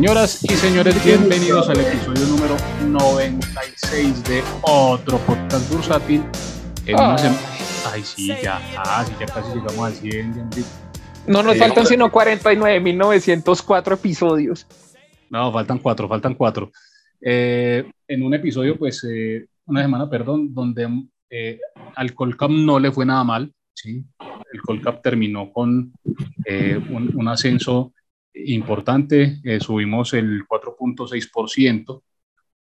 Señoras y señores, bienvenidos al episodio número 96 de otro podcast bursátil. En una sema- Ay, sí, ya, ah, sí, ya casi llegamos al 100. ya, sí. No nos faltan sino 49.904 episodios. No, faltan cuatro, faltan cuatro. Eh, en un episodio, pues, eh, una semana, perdón, donde eh, al Colcap no le fue nada mal, ¿sí? El Colcap terminó con eh, un, un ascenso importante, eh, subimos el 4.6%.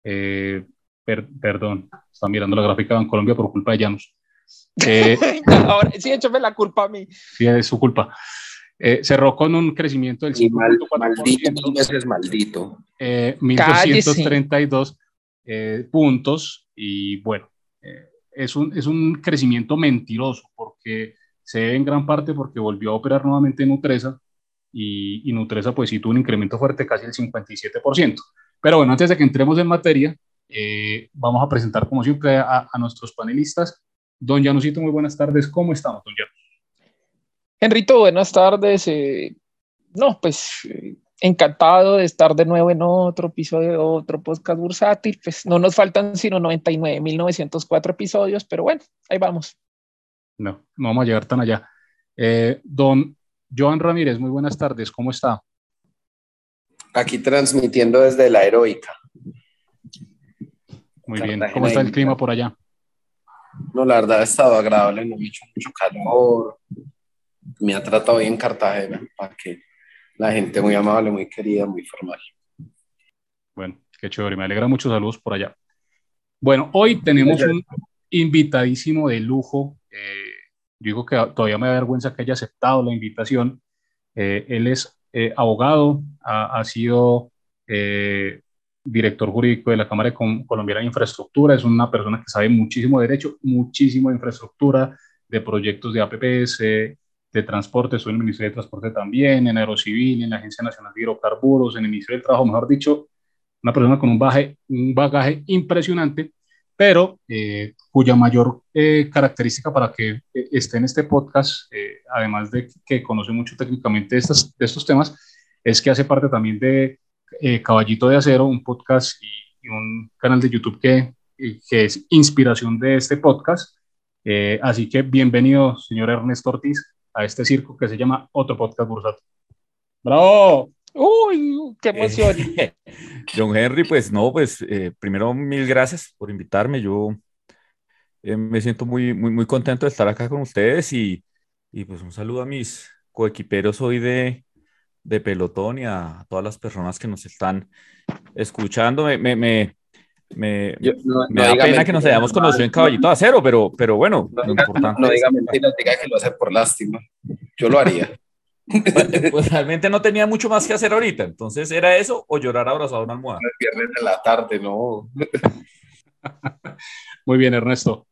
Eh, per- perdón, está mirando la gráfica en Colombia por culpa de Llanos. Eh, Ahora sí, échame la culpa a mí. sí, es su culpa. Eh, cerró con un crecimiento del Y mal, 5.4%. maldito, maldito. eh, Cállese. 1.232 eh, puntos y bueno, eh, es, un, es un crecimiento mentiroso porque se debe en gran parte porque volvió a operar nuevamente Nutresa y, y Nutresa pues sí tuvo un incremento fuerte, casi el 57%. Pero bueno, antes de que entremos en materia, eh, vamos a presentar como siempre a, a nuestros panelistas. Don Janusito, muy buenas tardes. ¿Cómo estamos, don Janus? Enrito, buenas tardes. eh, no, pues eh, encantado de estar de nuevo en otro episodio de otro podcast bursátil. Pues no nos faltan sino 99.904 episodios, pero bueno, ahí vamos. No, no vamos a llegar tan allá. Eh, don Joan Ramírez, muy buenas tardes. ¿Cómo está? Aquí transmitiendo desde la heroica. Muy bien. ¿Cómo está el clima por allá? No, la verdad ha estado agradable, no me ha hecho mucho calor. Me ha tratado bien Cartagena, para que la gente muy amable, muy querida, muy formal. Bueno, qué chévere. Me alegra mucho. Saludos por allá. Bueno, hoy tenemos un invitadísimo de lujo. Eh, digo que todavía me da vergüenza que haya aceptado la invitación. Eh, él es eh, abogado, ha, ha sido eh, director jurídico de la Cámara de Com- Colombiana de Infraestructura, es una persona que sabe muchísimo de derecho, muchísimo de infraestructura, de proyectos de APPS, de transporte, en el Ministerio de Transporte también, en Aerocivil, en la Agencia Nacional de Hidrocarburos, en el Ministerio del Trabajo, mejor dicho, una persona con un bagaje, un bagaje impresionante, pero eh, cuya mayor eh, característica para que eh, esté en este podcast, eh, además de que conoce mucho técnicamente estas, de estos temas, es que hace parte también de eh, Caballito de Acero, un podcast y, y un canal de YouTube que, eh, que es inspiración de este podcast. Así que bienvenido, señor Ernesto Ortiz, a este circo que se llama Otro Podcast Bursátil. ¡Bravo! Uy, qué emoción. Eh, John Henry, pues no, pues eh, primero mil gracias por invitarme. Yo eh, me siento muy, muy, muy contento de estar acá con ustedes y, y pues un saludo a mis coequiperos hoy de, de pelotón y a todas las personas que nos están escuchando. Me, me, me, me- Yo- no- me no da pena que nos hayamos no, conocido en Caballito de Acero, pero, pero bueno, No, lo importante no es- diga mentiras, diga que lo hace por lástima. Yo lo haría. pues realmente no tenía mucho más que hacer ahorita. Entonces, ¿era eso o llorar abrazado a una almohada? El viernes de la tarde, no. Muy bien, Ernesto.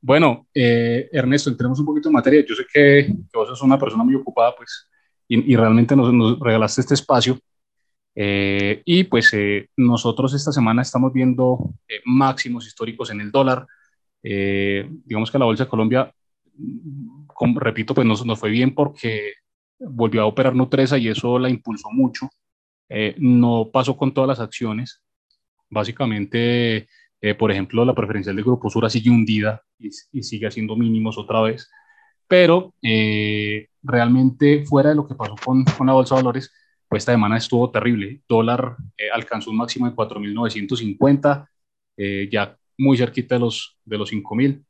Bueno, eh, Ernesto, entremos un poquito en materia. Yo sé que, que vos sos una persona muy ocupada, pues, y, y realmente nos, nos regalaste este espacio. Eh, y pues eh, nosotros esta semana estamos viendo eh, máximos históricos en el dólar. Eh, digamos que la Bolsa de Colombia, mm, como repito, pues nos, nos fue bien porque volvió a operar Nutresa y eso la impulsó mucho. Eh, no pasó con todas las acciones. Básicamente, eh, por ejemplo, la preferencial del Grupo Sura sigue hundida y, y sigue haciendo mínimos otra vez. Pero eh, realmente, fuera de lo que pasó con, con la Bolsa de Valores, pues esta semana estuvo terrible. Dólar eh, alcanzó un máximo de 4.950, eh, ya muy cerquita de los, de los 5.000.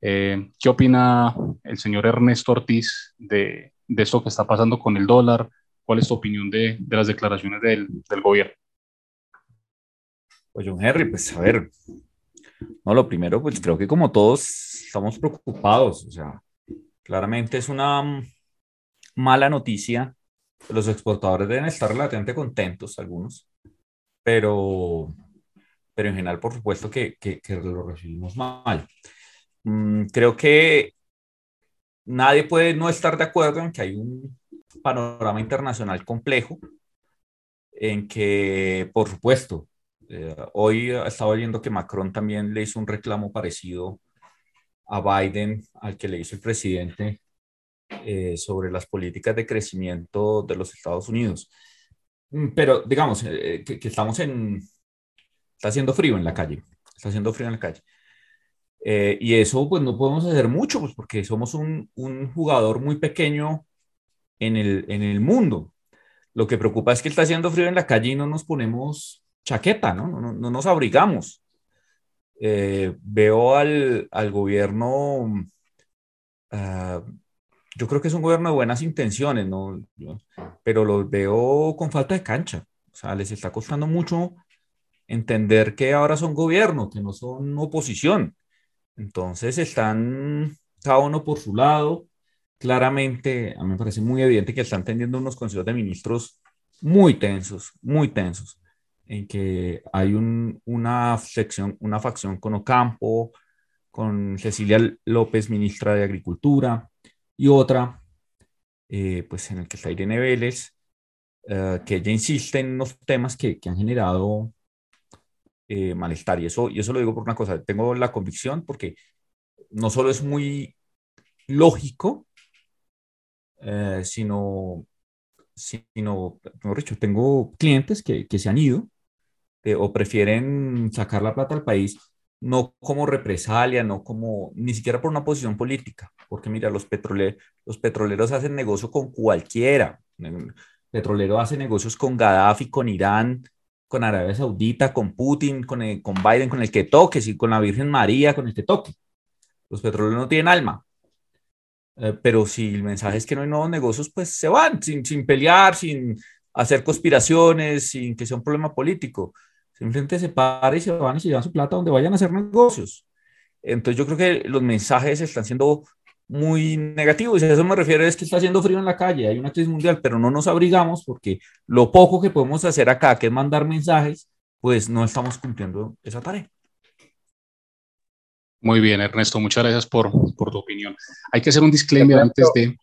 Eh, ¿Qué opina el señor Ernesto Ortiz de, de esto que está pasando con el dólar? ¿Cuál es tu opinión de, de las declaraciones del, del gobierno? Pues John Henry, pues a ver, no, lo primero, pues creo que como todos estamos preocupados, o sea, claramente es una mm, mala noticia. Los exportadores deben estar relativamente contentos, algunos, pero, pero en general, por supuesto que, que, que lo recibimos mal. Mm, creo que nadie puede no estar de acuerdo en que hay un panorama internacional complejo, en que, por supuesto, eh, hoy estaba oyendo que Macron también le hizo un reclamo parecido a Biden, al que le hizo el presidente eh, sobre las políticas de crecimiento de los Estados Unidos. Mm, pero digamos eh, que, que, estamos en, está haciendo frío en la calle, está haciendo frío en la calle. Eh, y eso pues no podemos hacer mucho, pues porque somos un, un jugador muy pequeño en el, en el mundo. Lo que preocupa es que está haciendo frío en la calle y no nos ponemos chaqueta, ¿no? No, no nos abrigamos. Eh, veo al, al gobierno, uh, yo creo que es un gobierno de buenas intenciones, ¿no? pero los veo con falta de cancha. O sea, les está costando mucho entender que ahora son gobierno, que no son oposición. Entonces están cada uno por su lado. Claramente, a mí me parece muy evidente que están teniendo unos consejos de ministros muy tensos, muy tensos, en que hay un, una, sección, una facción con Ocampo, con Cecilia López, ministra de Agricultura, y otra, eh, pues en el que está Irene Vélez, eh, que ella insiste en unos temas que, que han generado eh, malestar. Y eso, y eso lo digo por una cosa, tengo la convicción porque no solo es muy lógico, sino, sino, mejor dicho, tengo clientes que, que se han ido o prefieren sacar la plata al país no como represalia, no como, ni siquiera por una posición política, porque mira, los, petroleros, los petroleros hacen negocio con cualquiera. El petrolero hace negocios con Gaddafi, con Irán, con Arabia Saudita, con Putin, con, con Biden, con el que toque, y con la Virgen María, con el que toque. Los petroleros no tienen alma. Eh, pero si el mensaje es que no hay nuevos negocios, pues se van sin, sin pelear, sin hacer conspiraciones, sin que sea un problema político. Simplemente se paran y se van y se llevan su plata donde vayan a hacer negocios. Entonces yo creo que los mensajes están siendo muy negativos y a eso me refiero es que está haciendo frío en la calle, hay una crisis mundial, pero no nos abrigamos porque lo poco que podemos hacer acá, que es mandar mensajes, pues no estamos cumpliendo esa tarea. Muy bien, Ernesto, muchas gracias por, por tu opinión. Hay que hacer un disclaimer antes de,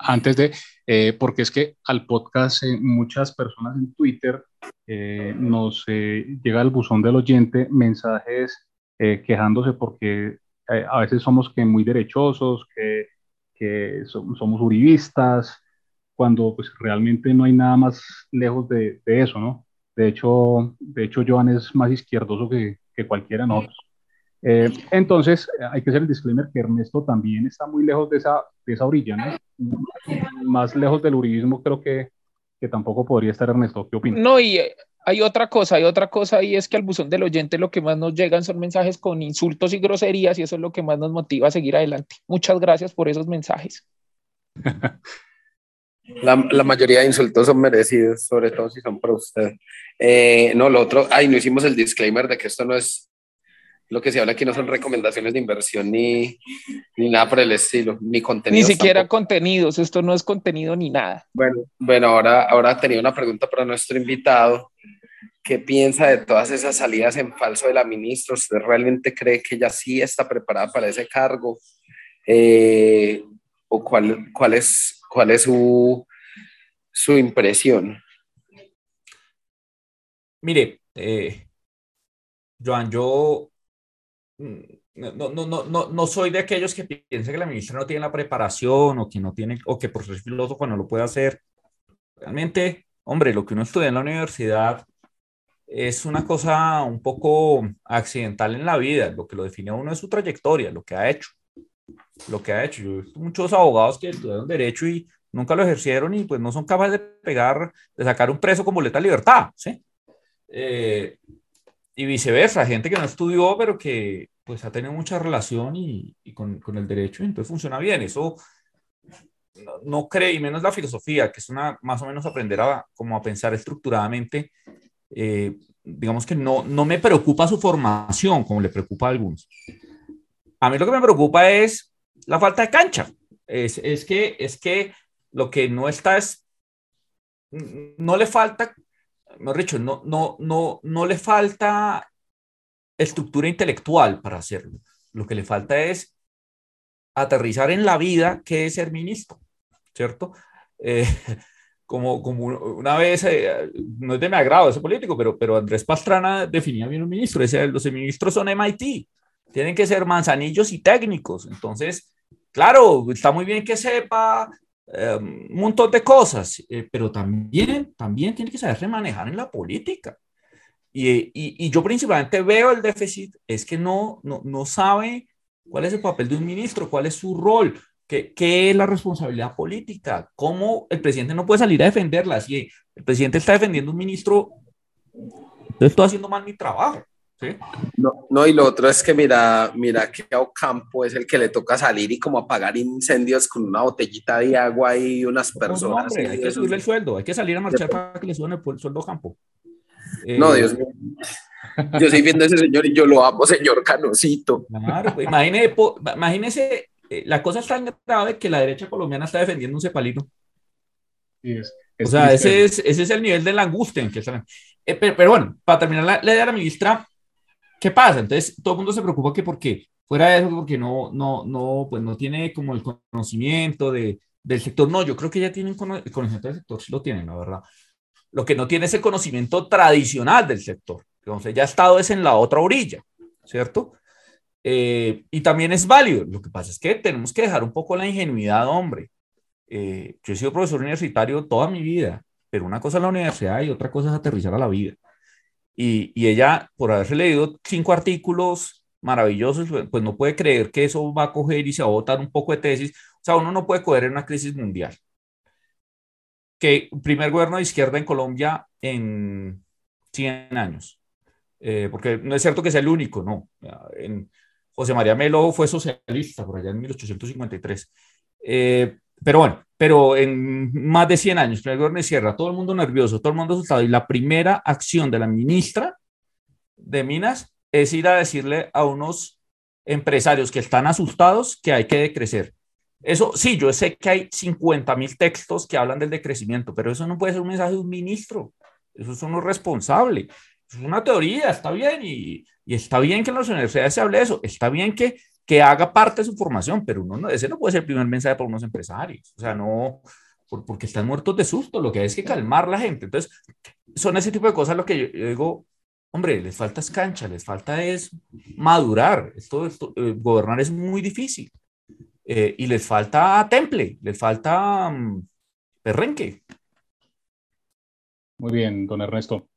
antes de, eh, porque es que al podcast eh, muchas personas en Twitter eh, nos llega al buzón del oyente mensajes quejándose porque a veces somos que muy derechosos, que, que somos uribistas, cuando pues realmente no hay nada más lejos de, de, eso, ¿no? De hecho, de hecho, Joan es más izquierdoso que, que cualquiera de nosotros. Eh, entonces, hay que hacer el disclaimer que Ernesto también está muy lejos de esa, de esa orilla, ¿no? Más lejos del uribismo creo que, que tampoco podría estar Ernesto. ¿Qué opinas? No, y eh, hay otra cosa, hay otra cosa y es que al buzón del oyente lo que más nos llegan son mensajes con insultos y groserías y eso es lo que más nos motiva a seguir adelante. Muchas gracias por esos mensajes. La, mayoría de insultos son merecidos, sobre todo si son para usted. Eh, no, lo otro, ay, no hicimos el disclaimer de que esto no es lo que se habla aquí no son recomendaciones de inversión ni, ni nada por el estilo, ni contenido. Ni siquiera contenidos, esto no es contenido ni nada. Bueno, bueno ahora, ahora tenía una pregunta para nuestro invitado. ¿Qué piensa de todas esas salidas en falso de la ministra? ¿Usted realmente cree que ella sí está preparada para ese cargo? Eh, ¿O cuál, cuál es, cuál es su, su impresión? Mire, eh, Joan, yo no, no, no, no, no soy de aquellos que piensan que la ministra no tiene la preparación o que no tiene, o que por ser filósofo no lo puede hacer. Realmente, hombre, lo que uno estudia en la universidad es una cosa un poco accidental en la vida. Lo que lo define a uno es su trayectoria, lo que ha hecho. Lo que ha hecho. Yo he visto muchos abogados que estudiaron derecho y nunca lo ejercieron y pues no son capaces de pegar, de sacar un preso con boleta de libertad, ¿sí? Eh, y viceversa, gente que no estudió, pero que pues ha tenido mucha relación y, y con, con, el derecho, y entonces funciona bien. Eso no, no, cree, y menos la filosofía, que es una más o menos aprender a, como a pensar estructuradamente. Eh, digamos que no, no me preocupa su formación, como le preocupa a algunos. A mí lo que me preocupa es la falta de cancha. Es, es, que, es que lo que no está es, no le falta mejor dicho, no, no, no, no le falta estructura intelectual para hacerlo. Lo que le falta es aterrizar en la vida que es ser ministro, ¿cierto? Eh, como, como una vez, eh, no es de mi agrado ese político, pero, pero Andrés Pastrana definía bien un ministro, decía, los ministros son MIT, tienen que ser manzanillos y técnicos, entonces, claro, está muy bien que sepa un montón de cosas, eh, pero también, también tiene que saber manejar en la política. Y, y, yo principalmente veo el déficit, es que no, no, no sabe cuál es el papel de un ministro, cuál es su rol, qué, qué es la responsabilidad política, cómo el presidente no puede salir a defenderla. Si el presidente está defendiendo un ministro, yo estoy haciendo mal mi trabajo. ¿Sí? No, no, y lo otro es que mira, mira que a Ocampo es el que le toca salir y como apagar incendios con una botellita de agua y unas personas. No, hombre, hay que subirle el sueldo, hay que salir a marchar para que le suban el sueldo a Ocampo. No, Dios mío. Yo estoy viendo a ese señor y yo lo amo, señor Canocito. Claro, pues, imagínese, imagínese, eh, la cosa es tan grave que la derecha colombiana está defendiendo un cepalino. Sí, es, o sea, ese es, ese es el nivel de la angustia en que están. Eh, pero, bueno, para terminar la, la idea de la ministra, ¿qué pasa? Entonces, todo el mundo se preocupa que porque fuera de eso, porque no, no, no, pues no tiene como el conocimiento de, del sector. No, yo creo que ya tienen conocimiento del sector, sí lo tienen, la verdad. Lo que no tiene es el conocimiento tradicional del sector. Entonces ya ha estado es en la otra orilla, ¿cierto? Eh, y también es válido. Lo que pasa es que tenemos que dejar un poco la ingenuidad, hombre. Eh, yo he sido profesor universitario toda mi vida, pero una cosa es la universidad y otra cosa es aterrizar a la vida. Y, y ella, por haberse leído cinco artículos maravillosos, pues, pues no puede creer que eso va a coger y se va a botar un poco de tesis. O sea, uno no puede coger en una crisis mundial que primer gobierno de izquierda en Colombia en 100 años. Eh, porque no es cierto que sea el único, no. En, José María Melo fue socialista por allá en 1853. Eh, pero bueno, pero en más de 100 años, primer gobierno de izquierda, todo el mundo nervioso, todo el mundo asustado. Y la primera acción de la ministra de Minas es ir a decirle a unos empresarios que están asustados que hay que decrecer. Eso sí, yo sé que hay 50 mil textos que hablan del decrecimiento, pero eso no puede ser un mensaje de un ministro. Eso es uno responsable. Es una teoría, está bien, y, y, está bien que en las universidades se hable de eso, está bien que, que haga parte de su formación, pero uno, ese no puede ser el primer mensaje para unos empresarios. O sea, no, porque están muertos de susto, lo que hay es que calmar la gente. Entonces, son ese tipo de cosas lo que yo, digo, hombre, les falta cancha, les falta es madurar. Esto, esto eh, gobernar es muy difícil. Eh, y les falta temple, les falta um, perrenque. Muy bien, don Ernesto.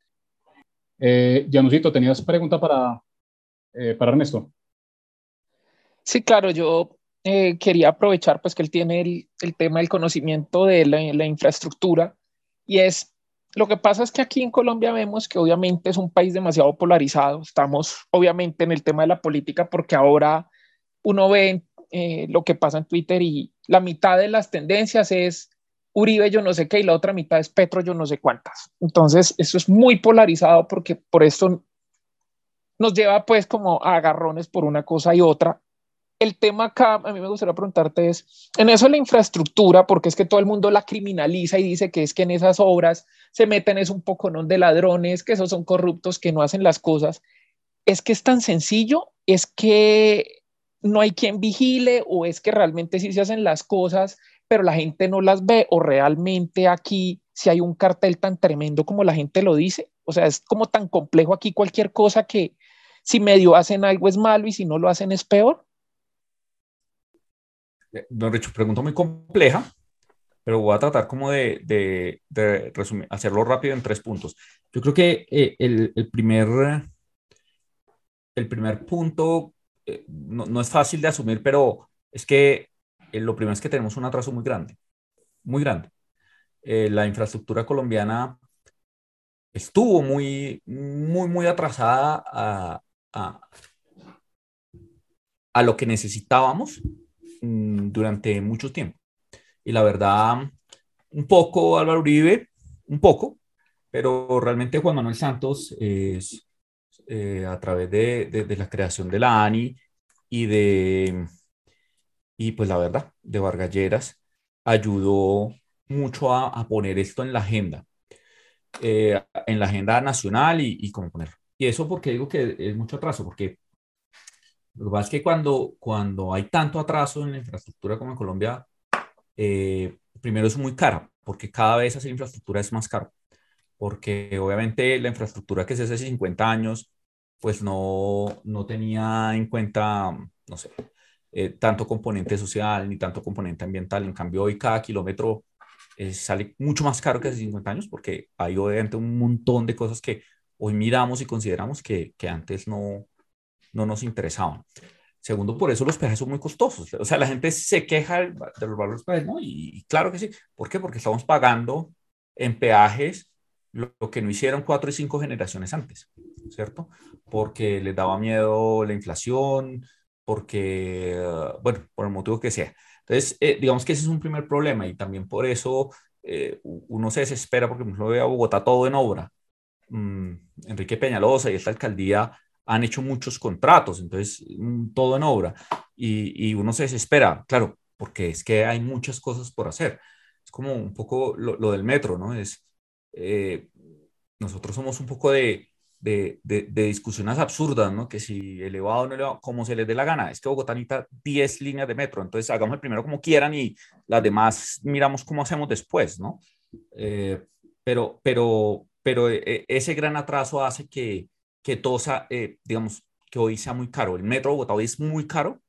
Eh, Janusito, ¿tenías pregunta para, eh, para Ernesto? Sí, claro, yo eh, quería aprovechar pues que él tiene el, tema del conocimiento de la, infraestructura y es, lo que pasa es que aquí en Colombia vemos que obviamente es un país demasiado polarizado, estamos obviamente en el tema de la política porque ahora uno ve eh, lo que pasa en Twitter y la mitad de las tendencias es Uribe yo no sé qué y la otra mitad es Petro yo no sé cuántas. Entonces, eso es muy polarizado porque por eso nos lleva pues como a agarrones por una cosa y otra. El tema acá, a mí me gustaría preguntarte es, en eso la infraestructura, porque es que todo el mundo la criminaliza y dice que es que en esas obras se meten es un poco ¿no? de ladrones, que esos son corruptos, que no hacen las cosas. Es que es tan sencillo, es que no hay quien vigile o es que realmente sí se hacen las cosas, pero la gente no las ve o realmente aquí si hay un cartel tan tremendo como la gente lo dice. O sea, es como tan complejo aquí cualquier cosa que si medio hacen algo es malo y si no lo hacen es peor. Eh, don Richo, pregunta muy compleja, pero voy a tratar como de, de, de resumir, hacerlo rápido en tres puntos. Yo creo que eh, el, el, primer, el primer punto eh, no, no, es fácil de asumir, pero es que eh, lo primero es que tenemos un atraso muy grande, muy grande. Eh, la infraestructura colombiana estuvo muy, muy, muy atrasada a, a, a lo que necesitábamos durante mucho tiempo. Y la verdad, un poco Álvaro Uribe, un poco, pero realmente Juan Manuel Santos es eh, a través de, de, de, la creación de la ANI y de, y pues la verdad, de Vargalleras ayudó mucho a, a poner esto en la agenda, eh, en la agenda nacional y, y cómo ponerlo. Y eso porque digo que es mucho atraso, porque lo que pasa es que cuando, cuando hay tanto atraso en la infraestructura como en Colombia, eh, primero es muy cara, porque cada vez hacer infraestructura es más caro, porque obviamente la infraestructura que se hace hace 50 años pues no, no tenía en cuenta, no sé, eh, tanto componente social ni tanto componente ambiental. En cambio, hoy cada kilómetro eh, sale mucho más caro que hace 50 años porque hay obviamente un montón de cosas que hoy miramos y consideramos que, que antes no, no nos interesaban. Segundo, por eso los peajes son muy costosos. O sea, la gente se queja de los valores peajes, ¿no? Y, claro que sí. ¿Por qué? Porque estamos pagando en peajes lo, que no hicieron cuatro y cinco generaciones antes, ¿cierto? Porque les daba miedo la inflación, porque, bueno, por el motivo que sea. Entonces, eh, digamos que ese es un primer problema y también por eso eh, uno se desespera porque, por ejemplo, ve a Bogotá todo en obra. Mm, Enrique Peñalosa y esta alcaldía han hecho muchos contratos, entonces mm, todo en obra y, y, uno se desespera, claro, porque es que hay muchas cosas por hacer. Es como un poco lo, lo del metro, ¿no? Es, eh, nosotros somos un poco de, de, de, discusiones absurdas, ¿no? Que si elevado o no elevado, como se les dé la gana. Es que Bogotá necesita 10 líneas de metro, entonces hagamos el primero como quieran y las demás miramos cómo hacemos después, ¿no? Eh, pero, pero, pero eh, ese gran atraso hace que, que todo sea, eh, digamos, que hoy sea muy caro. El metro de Bogotá hoy es muy caro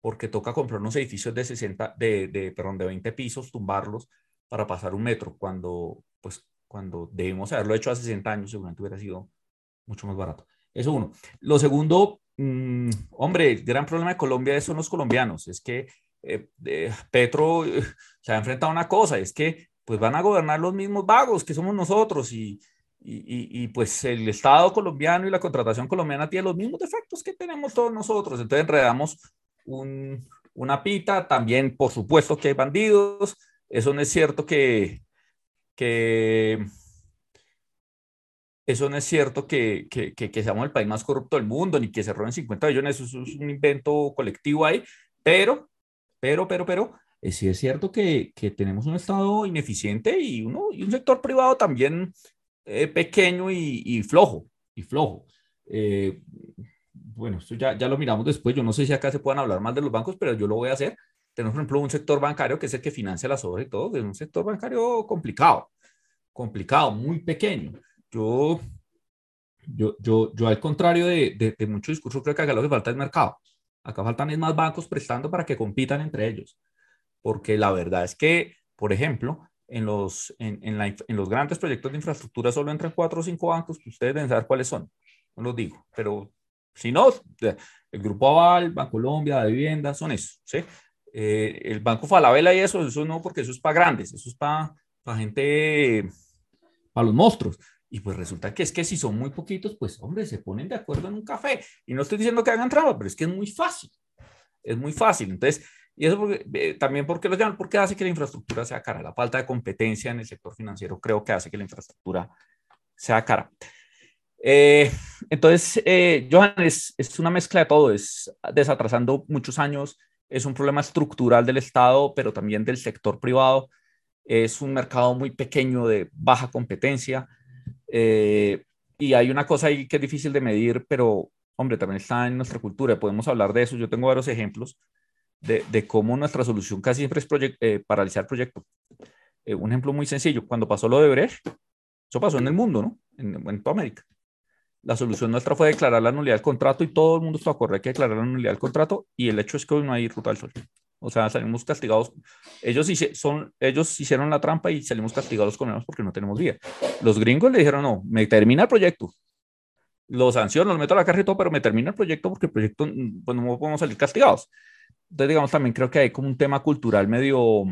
porque toca comprar unos edificios de 60, de, de, perdón, de 20 pisos, tumbarlos para pasar un metro, cuando, pues, cuando debimos haberlo hecho hace 60 años, seguramente hubiera sido mucho más barato. Eso uno. Lo segundo, mmm, hombre, el gran problema de Colombia son los colombianos. Es que eh, eh, Petro eh, se ha enfrentado a una cosa, es que pues van a gobernar los mismos vagos que somos nosotros y, y, y, pues el Estado colombiano y la contratación colombiana tiene los mismos defectos que tenemos todos nosotros. Entonces enredamos un, una pita, también por supuesto que hay bandidos, eso no es cierto que, que eso no es cierto que, que, que, seamos el país más corrupto del mundo, ni que se roben 50 millones, eso es un invento colectivo ahí, pero, pero, pero, pero, eh, sí es cierto que, que, tenemos un Estado ineficiente y, uno, y un sector privado también eh, pequeño y, y, flojo, y flojo. Eh, bueno, esto ya, ya lo miramos después, yo no sé si acá se puedan hablar más de los bancos, pero yo lo voy a hacer. Tenemos, por ejemplo, un sector bancario que es el que financia las obras y todo, es un sector bancario complicado, complicado, muy pequeño. Yo, yo, yo, yo al contrario de, de, de mucho discurso, creo que acá lo que falta es mercado. Acá faltan es más bancos prestando para que compitan entre ellos. Porque la verdad es que, por ejemplo, en los, en, en, la, en los grandes proyectos de infraestructura solo entran cuatro o cinco bancos que ustedes deben saber cuáles son. No los digo, pero si no, el Grupo Aval, Banco Colombia, de Vivienda, son esos. ¿sí? Eh, el Banco Falabella y eso, eso no, porque eso es para grandes, eso es para, para gente, para los monstruos. Y pues resulta que es que si son muy poquitos, pues hombre, se ponen de acuerdo en un café. Y no estoy diciendo que hagan trampa, pero es que es muy fácil. Es muy fácil. Entonces, y eso porque, eh, también porque lo llaman, porque hace que la infraestructura sea cara. La falta de competencia en el sector financiero creo que hace que la infraestructura sea cara. Eh, entonces, eh, Johan, es, es una mezcla de todo, es desatrasando muchos años, es un problema estructural del Estado, pero también del sector privado. Es un mercado muy pequeño de baja competencia eh, y hay una cosa ahí que es difícil de medir, pero hombre, también está en nuestra cultura, podemos hablar de eso. Yo tengo varios ejemplos de, de cómo nuestra solución casi siempre es eh, paralizar proyectos. Eh, un ejemplo muy sencillo, cuando pasó lo de Brecht, eso pasó en el mundo, ¿no? En, en, toda América. La solución nuestra fue declarar la nulidad del contrato y todo el mundo está acuerdo, hay que declarar la nulidad del contrato y el hecho es que hoy no hay ruta del sol. O sea, salimos castigados. Ellos, son, ellos hicieron la trampa y salimos castigados con ellos porque no tenemos vía. Los gringos le dijeron, no, me termina el proyecto. Lo sanciono, lo meto a la todo, pero me termina el proyecto porque el proyecto, pues no podemos salir castigados. Entonces, digamos, también creo que hay como un tema cultural medio,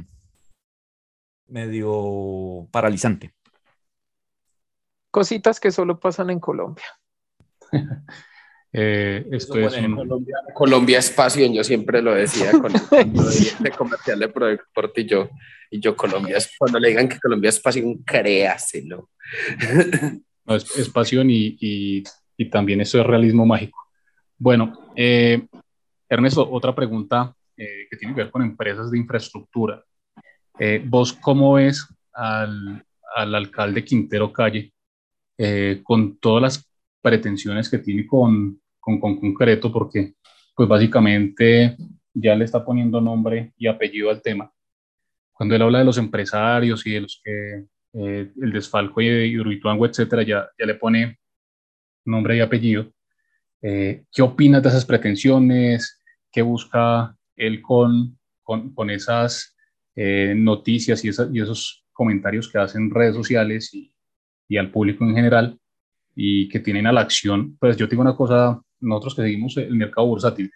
medio paralizante. Cositas que solo pasan en Colombia. Eh, esto es un... Colombia, Colombia, es pasión, yo siempre lo decía con el comercial de Prodeport y yo, y yo Colombia es, cuando le digan que Colombia es pasión, créaselo. No, es, es pasión y, y, y, también eso es realismo mágico. Bueno, eh, Ernesto, otra pregunta eh, que tiene que ver con empresas de infraestructura. Eh, ¿Vos cómo ves al, al alcalde Quintero Calle con todas las pretensiones que tiene con, con, con concreto porque pues básicamente ya le está poniendo nombre y apellido al tema. Cuando él habla de los empresarios y de los que eh, el desfalco y de Hidroituango, etcétera, ya, ya le pone nombre y apellido. Eh, ¿Qué opinas de esas pretensiones? Qué busca él con, con, con esas eh, noticias y, y, esos comentarios que hacen redes sociales y, y, al público en general y que tienen a la acción. Pues yo tengo una cosa, nosotros que seguimos el mercado bursátil,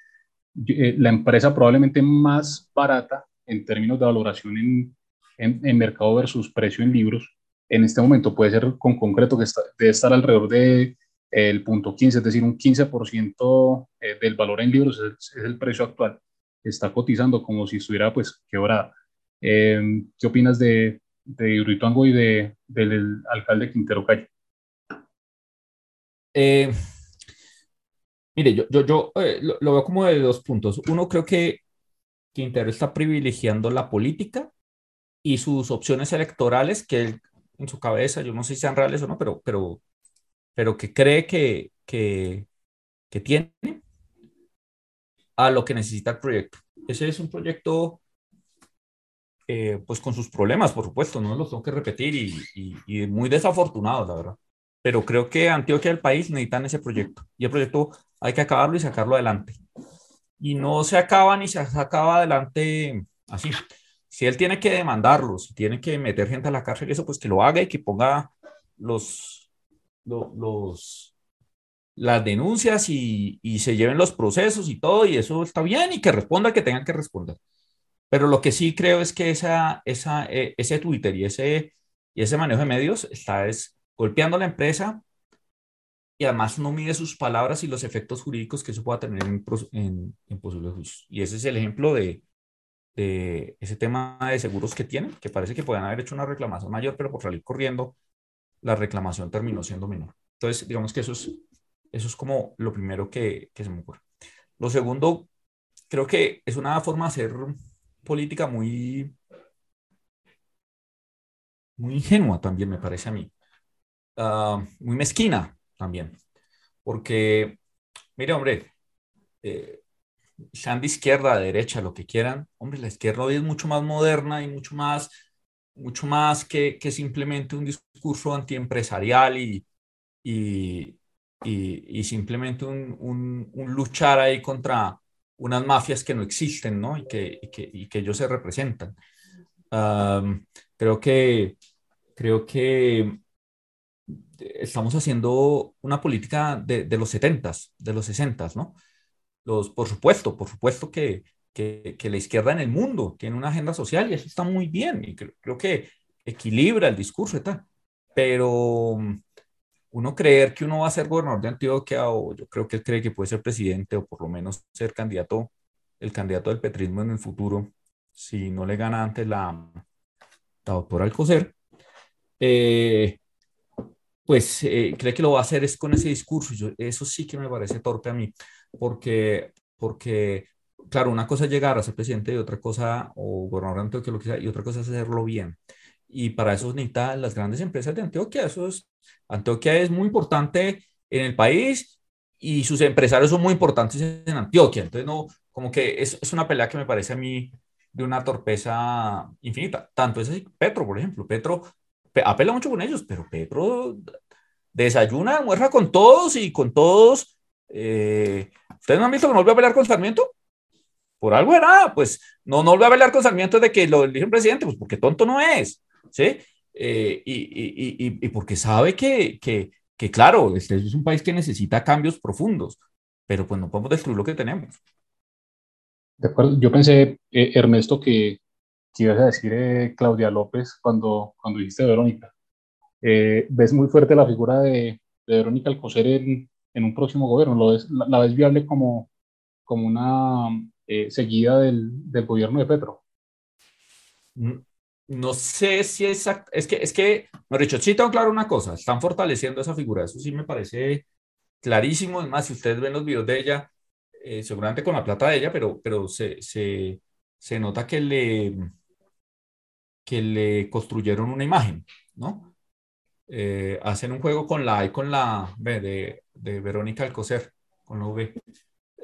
eh, la empresa probablemente más barata en términos de valoración en, en, en, mercado versus precio en libros, en este momento puede ser con concreto que está, debe estar alrededor de el punto 15, es decir, un 15% eh, del valor en libros es, el precio actual. Está cotizando como si estuviera pues quebrada. Eh, ¿Qué opinas de, de Hidroituango y de, del alcalde Quintero Calle? Eh, mire, yo, yo, yo eh, lo, lo, veo como de dos puntos. Uno, creo que Quintero está privilegiando la política y sus opciones electorales, que él, en su cabeza, yo no sé si sean reales o no, pero, pero, pero que cree que, que, que tiene a lo que necesita el proyecto. Ese es un proyecto eh, pues con sus problemas, por supuesto, no los tengo que repetir y, y, y, muy desafortunados, la verdad. Pero creo que Antioquia y el país necesitan ese proyecto y el proyecto hay que acabarlo y sacarlo adelante. Y no se acaba ni se acaba adelante así. Si él tiene que demandarlo, si tiene que meter gente a la cárcel, eso pues que lo haga y que ponga los, los, los las denuncias y, y se lleven los procesos y todo, y eso está bien y que responda que tengan que responder. Pero lo que sí creo es que esa, esa, eh, ese Twitter y ese, y ese manejo de medios está es golpeando a la empresa y además no mide sus palabras y los efectos jurídicos que eso pueda tener en, en, en posibles juicios. Y ese es el ejemplo de, de ese tema de seguros que tienen, que parece que pueden haber hecho una reclamación mayor, pero por salir corriendo, la reclamación terminó siendo menor. Entonces, digamos que eso es, eso es como lo primero que, se me ocurre. Lo segundo, creo que es una forma de hacer política muy, muy ingenua también, me parece a mí. Uh, muy mezquina también. Porque, mire, hombre, eh, sean de izquierda, de derecha, lo que quieran, hombre, la izquierda hoy es mucho más moderna y mucho más, mucho más que, que simplemente un discurso antiempresarial y, y, y, y simplemente un, un, un luchar ahí contra unas mafias que no existen, ¿no? Y que, y que, que ellos se representan. Um, creo que, creo que estamos haciendo una política de, de los 70s, de los 60s, ¿no? Los, por supuesto, por supuesto que, que, que, la izquierda en el mundo tiene una agenda social y eso está muy bien y creo, creo que equilibra el discurso y tal, pero uno creer que uno va a ser gobernador de Antioquia o yo creo que él cree que puede ser presidente o por lo menos ser candidato, el candidato del petrismo en el futuro, si no le gana antes la, la doctora Alcocer, eh, pues eh, cree que lo va a hacer es con ese discurso. Yo, eso sí que me parece torpe a mí, porque, porque, claro, una cosa es llegar a ser presidente y otra cosa, o gobernador de Antioquia, lo que sea, y otra cosa es hacerlo bien. Y para eso necesitan las grandes empresas de Antioquia. Eso es, Antioquia es muy importante en el país y sus empresarios son muy importantes en Antioquia. Entonces, no, como que es, es una pelea que me parece a mí de una torpeza infinita. Tanto es así, Petro, por ejemplo. Petro apela mucho con ellos, pero Petro desayuna, almuerza con todos y con todos. Eh, ¿Ustedes no han visto que no volvió a pelear con Sarmiento? Por algo era, pues no, no volvió a pelear con Sarmiento de que lo eligen presidente, pues porque tonto no es, ¿sí? Eh, y, y, y, y, porque sabe que, que, que, claro, este es un país que necesita cambios profundos, pero pues no podemos destruir lo que tenemos. De acuerdo, yo pensé, eh, Ernesto, que, que, ibas a decir eh, Claudia López cuando, cuando dijiste Verónica. Eh, ¿Ves muy fuerte la figura de, de Verónica Alcocer en, en, un próximo gobierno? ¿Lo ves, la, la, ves viable como, como una seguida del, del gobierno de Petro? No sé si es es que, es que, me dicho, sí tengo claro una cosa, están fortaleciendo esa figura, eso sí me parece clarísimo, es más, si ustedes ven los videos de ella, eh, seguramente con la plata de ella, pero, pero se, se, se, nota que le, que le construyeron una imagen, ¿no? Eh, hacen un juego con la con la de, de Verónica Alcocer, con la V.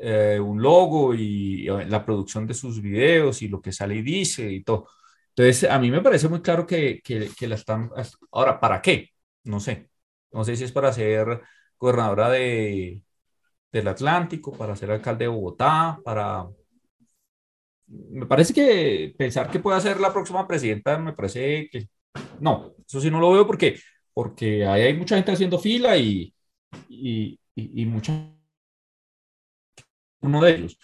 Eh, un logo y, y la producción de sus videos y lo que sale y dice y todo. Entonces, a mí me parece muy claro que, que, que, la están... Ahora, ¿para qué? No sé. No sé si es para ser gobernadora de, del Atlántico, para ser alcalde de Bogotá, para, me parece que pensar que pueda ser la próxima presidenta, me parece que no, eso sí no lo veo porque, porque ahí hay mucha gente haciendo fila y, y, y, mucha uno de ellos.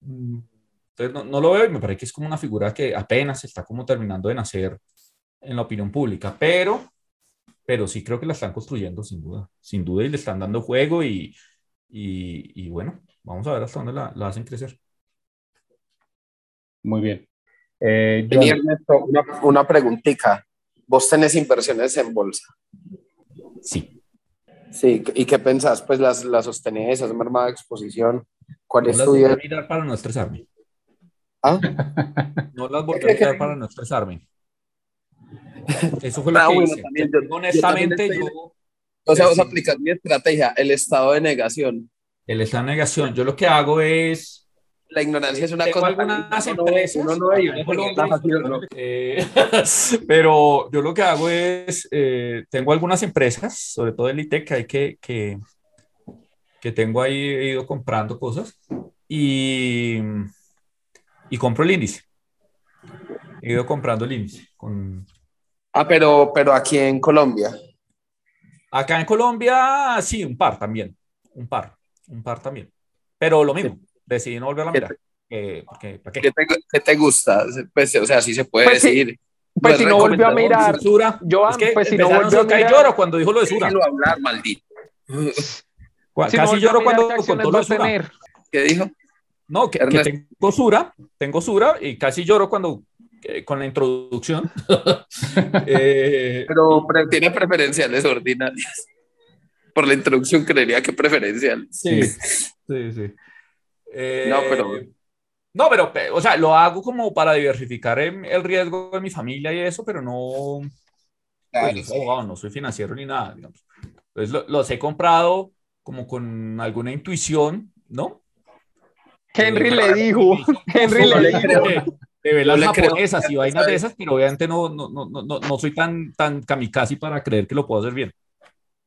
Entonces no, no, lo veo y me parece que es como una figura que apenas está como terminando de nacer en la opinión pública, pero, pero sí creo que la están construyendo sin duda, sin duda y le están dando juego y, y, y bueno, vamos a ver hasta dónde la, la hacen crecer. Muy bien. Eh, una, una preguntita. ¿Vos tenés inversiones en bolsa? Sí. Sí, ¿y qué pensás? Pues las, las sostenés, has mermado exposición. ¿Cuál es tu idea? No mirar para no estresarme. ¿Ah? No las voy a mirar para no estresarme. Eso fue lo ah, que hice. Honestamente, yo, O sea, vos aplicas mi estrategia, el estado de negación. El estado de negación. Yo lo que hago es la ignorancia es una cosa. Algunas empresas, pero yo lo que hago es, eh, tengo algunas empresas, sobre todo el ITEC, que hay que, que, que tengo ahí, he ido comprando cosas y, y compro el índice. He ido comprando el índice. Con... Ah, pero, pero aquí en Colombia. Acá en Colombia, sí, un par también. Un par, un par también. Pero lo mismo decidí no volver a mirar. Eh, porque, ¿para qué? ¿Qué, te, ¿Qué, te, gusta? Pues, o sea, sí se puede pues decidir. pues si no volvió a mirar, Sura, yo, es que pues si no volvió a mirar, lloro cuando dijo lo de Sura. Hablar, maldito. Casi no lloro cuando contó lo de Sura. ¿Qué dijo? No, que, que, tengo Sura, tengo Sura y casi lloro cuando eh, con la introducción. eh, pero, tiene preferenciales ordinarias. Por la introducción creería que preferenciales. Sí, sí, sí no, pero... No, pero, o sea, lo hago como para diversificar el riesgo de mi familia y eso, pero no... Pues, no soy financiero ni nada, digamos. Entonces, los he comprado como con alguna intuición, ¿no? Henry le dijo, Henry le dijo. De velas japonesas y vainas de esas, pero obviamente no, no, no, no, no soy tan, tan kamikaze para creer que lo puedo hacer bien.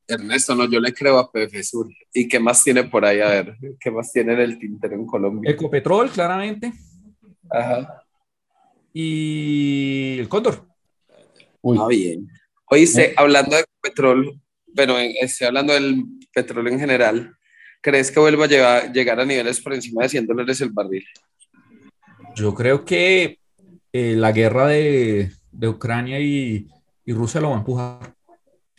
Ernesto, no, yo le creo a PF Sur. ¿Y qué más tiene por ahí? A ver, ¿qué más tiene en el tintero en Colombia? Ecopetrol, claramente. Ajá. Y el Cóndor. Uy. Ah, bien. Oíste, hablando de petróleo, pero estoy hablando del petróleo en general, ¿crees que vuelva a llegar a niveles por encima de 100 dólares el barril? Yo creo que eh, la guerra de, de Ucrania y, y Rusia lo va a empujar.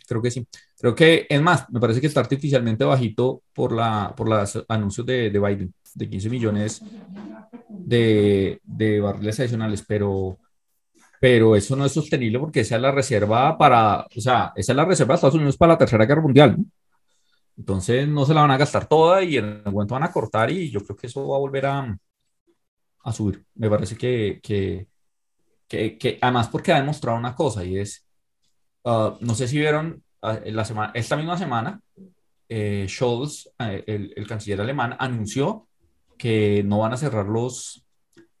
Creo que sí. Creo que, es más, me parece que está artificialmente bajito por, la, por los anuncios de, de Biden, de 15 millones de, de barriles adicionales, pero, pero eso no es sostenible porque esa es la reserva para, o sea, esa es la reserva de Estados Unidos para la Tercera Guerra Mundial. Entonces no se la van a gastar toda y en algún momento van a cortar y yo creo que eso va a volver a, a subir. Me parece que, que, que, que, además porque ha demostrado una cosa y es, uh, no sé si vieron Ah, la semana, esta misma semana, eh, Scholz, eh, el, el, canciller alemán, anunció que no van a cerrar los,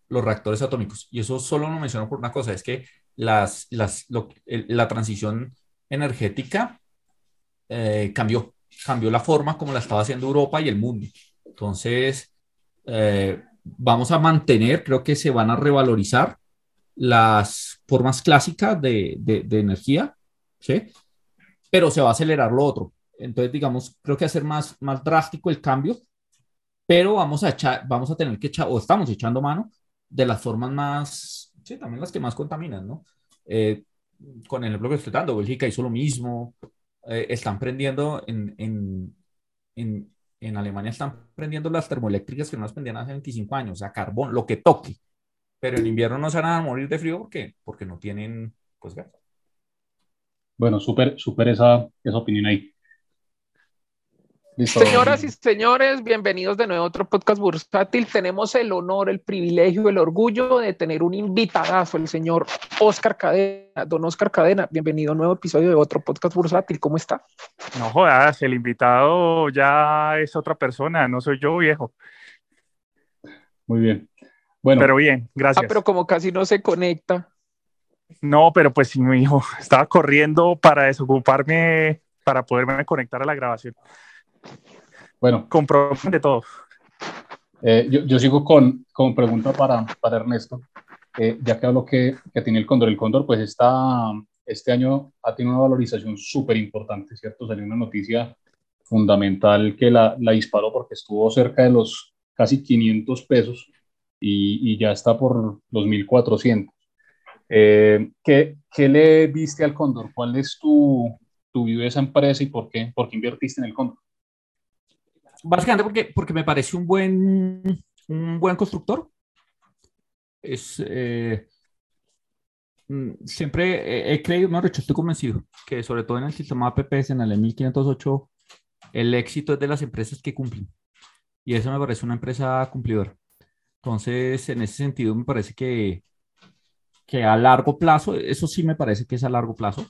los reactores atómicos. Y eso solo lo menciono por una cosa, es que las, las, la transición energética eh, cambió, cambió la forma como la estaba haciendo Europa y el mundo. Entonces, vamos a mantener, creo que se van a revalorizar las formas clásicas de, de, de energía, ¿sí? pero se va a acelerar lo otro. Entonces, digamos, creo que hacer más, más drástico el cambio, pero vamos a, echar, vamos a tener que echar, o estamos echando mano de las formas más, sí, también las que más contaminan, ¿no? Eh, con el ejemplo que estoy dando, Bélgica hizo lo mismo, eh, están prendiendo en, en, en, en, Alemania, están prendiendo las termoeléctricas que no las prendían hace 25 años, o sea, carbón, lo que toque, pero en invierno no se van a morir de frío porque, porque no tienen, pues, gas. Bueno, súper, súper esa, esa opinión ahí. Señoras y señores, bienvenidos de nuevo a otro podcast bursátil. Tenemos el honor, el privilegio, el orgullo de tener un invitadazo, el señor Oscar Cadena. Don Oscar Cadena, bienvenido a un nuevo episodio de otro podcast bursátil. ¿Cómo está? No jodas, el invitado ya es otra persona, no soy yo, viejo. Muy bien. Bueno. Pero bien, gracias. Ah, pero como casi no se conecta. No, pero pues sí, mi hijo estaba corriendo para desocuparme, para poderme conectar a la grabación. Bueno. Compró de todo. Eh, yo, yo, sigo con, con pregunta para, para Ernesto, eh, ya que hablo que, que, tiene el cóndor. El cóndor, pues, está, este año ha tenido una valorización súper importante, ¿cierto? Salió una noticia fundamental que la, la, disparó porque estuvo cerca de los casi 500 pesos y, y ya está por los 1400. Eh, ¿qué, ¿qué, le viste al cóndor? ¿Cuál es tu, tu view de esa empresa y por qué, por qué invertiste en el cóndor? Básicamente porque, porque me parece un buen, un buen constructor. Es, eh, mm, siempre he, creído, mejor dicho, estoy convencido que sobre todo en el sistema APPs, en el 1508, el éxito es de las empresas que cumplen. Y eso me parece una empresa cumplidora. Entonces, en ese sentido, me parece que, que a largo plazo, eso sí me parece que es a largo plazo,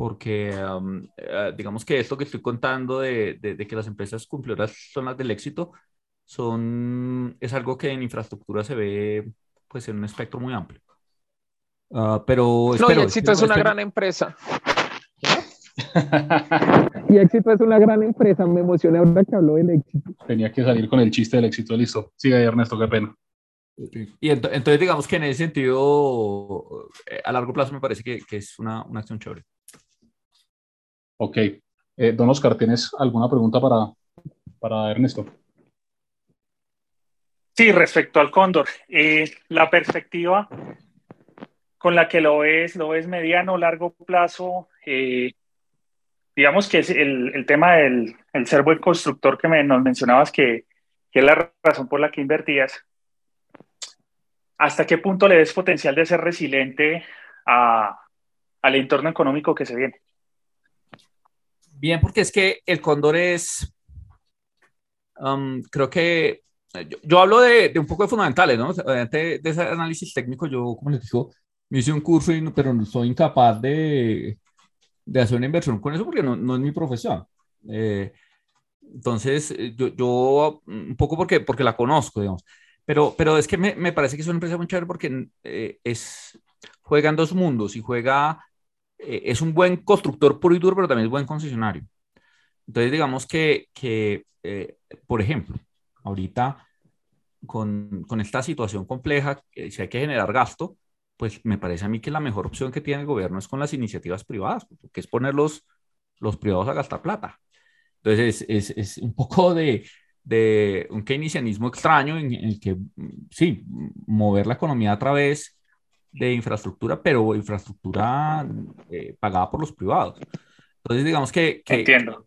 porque um, digamos que esto que estoy contando de, de, que las empresas cumplidoras son las del éxito, son, es algo que en infraestructura se ve pues en un espectro muy amplio. Uh, pero no, y éxito es una gran empresa. y éxito es una gran empresa. Me emocioné ahora que habló del éxito. Tenía que salir con el chiste del éxito, listo. Sigue Ernesto, qué pena. Y entonces, digamos que en ese sentido, eh, a largo plazo me parece que, que es una, una acción chévere. Ok. Eh, don Oscar, ¿tienes alguna pregunta para, para Ernesto? Sí, respecto al cóndor, eh, la perspectiva con la que lo ves, lo ves mediano, largo plazo, eh, digamos que es el, el tema del el ser buen constructor que me, nos mencionabas que, que, es la razón por la que invertías. ¿Hasta qué punto le ves potencial de ser resiliente a, al entorno económico que se viene? Bien, porque es que el cóndor es, um, creo que yo, hablo de, un poco de fundamentales, ¿no? De, de, ese análisis técnico, yo, como les digo, me hice un curso, y, pero no soy incapaz de, de hacer una inversión con eso porque no, no es mi profesión. Eh, entonces, yo, yo, un poco porque, porque la conozco, digamos. Pero, pero es que me, me parece que es una empresa muy chévere porque eh, es, juega en dos mundos y juega eh, es un buen constructor puro y duro, pero también es buen concesionario. Entonces, digamos que, que eh, por ejemplo, ahorita con, con, esta situación compleja, si hay que generar gasto, pues me parece a mí que la mejor opción que tiene el gobierno es con las iniciativas privadas, que es poner los, los privados a gastar plata. Entonces, es, es, un poco de, de un keynesianismo extraño en, en, el que, sí, mover la economía a través de infraestructura, pero infraestructura eh, pagada por los privados. Entonces, digamos que... Entiendo.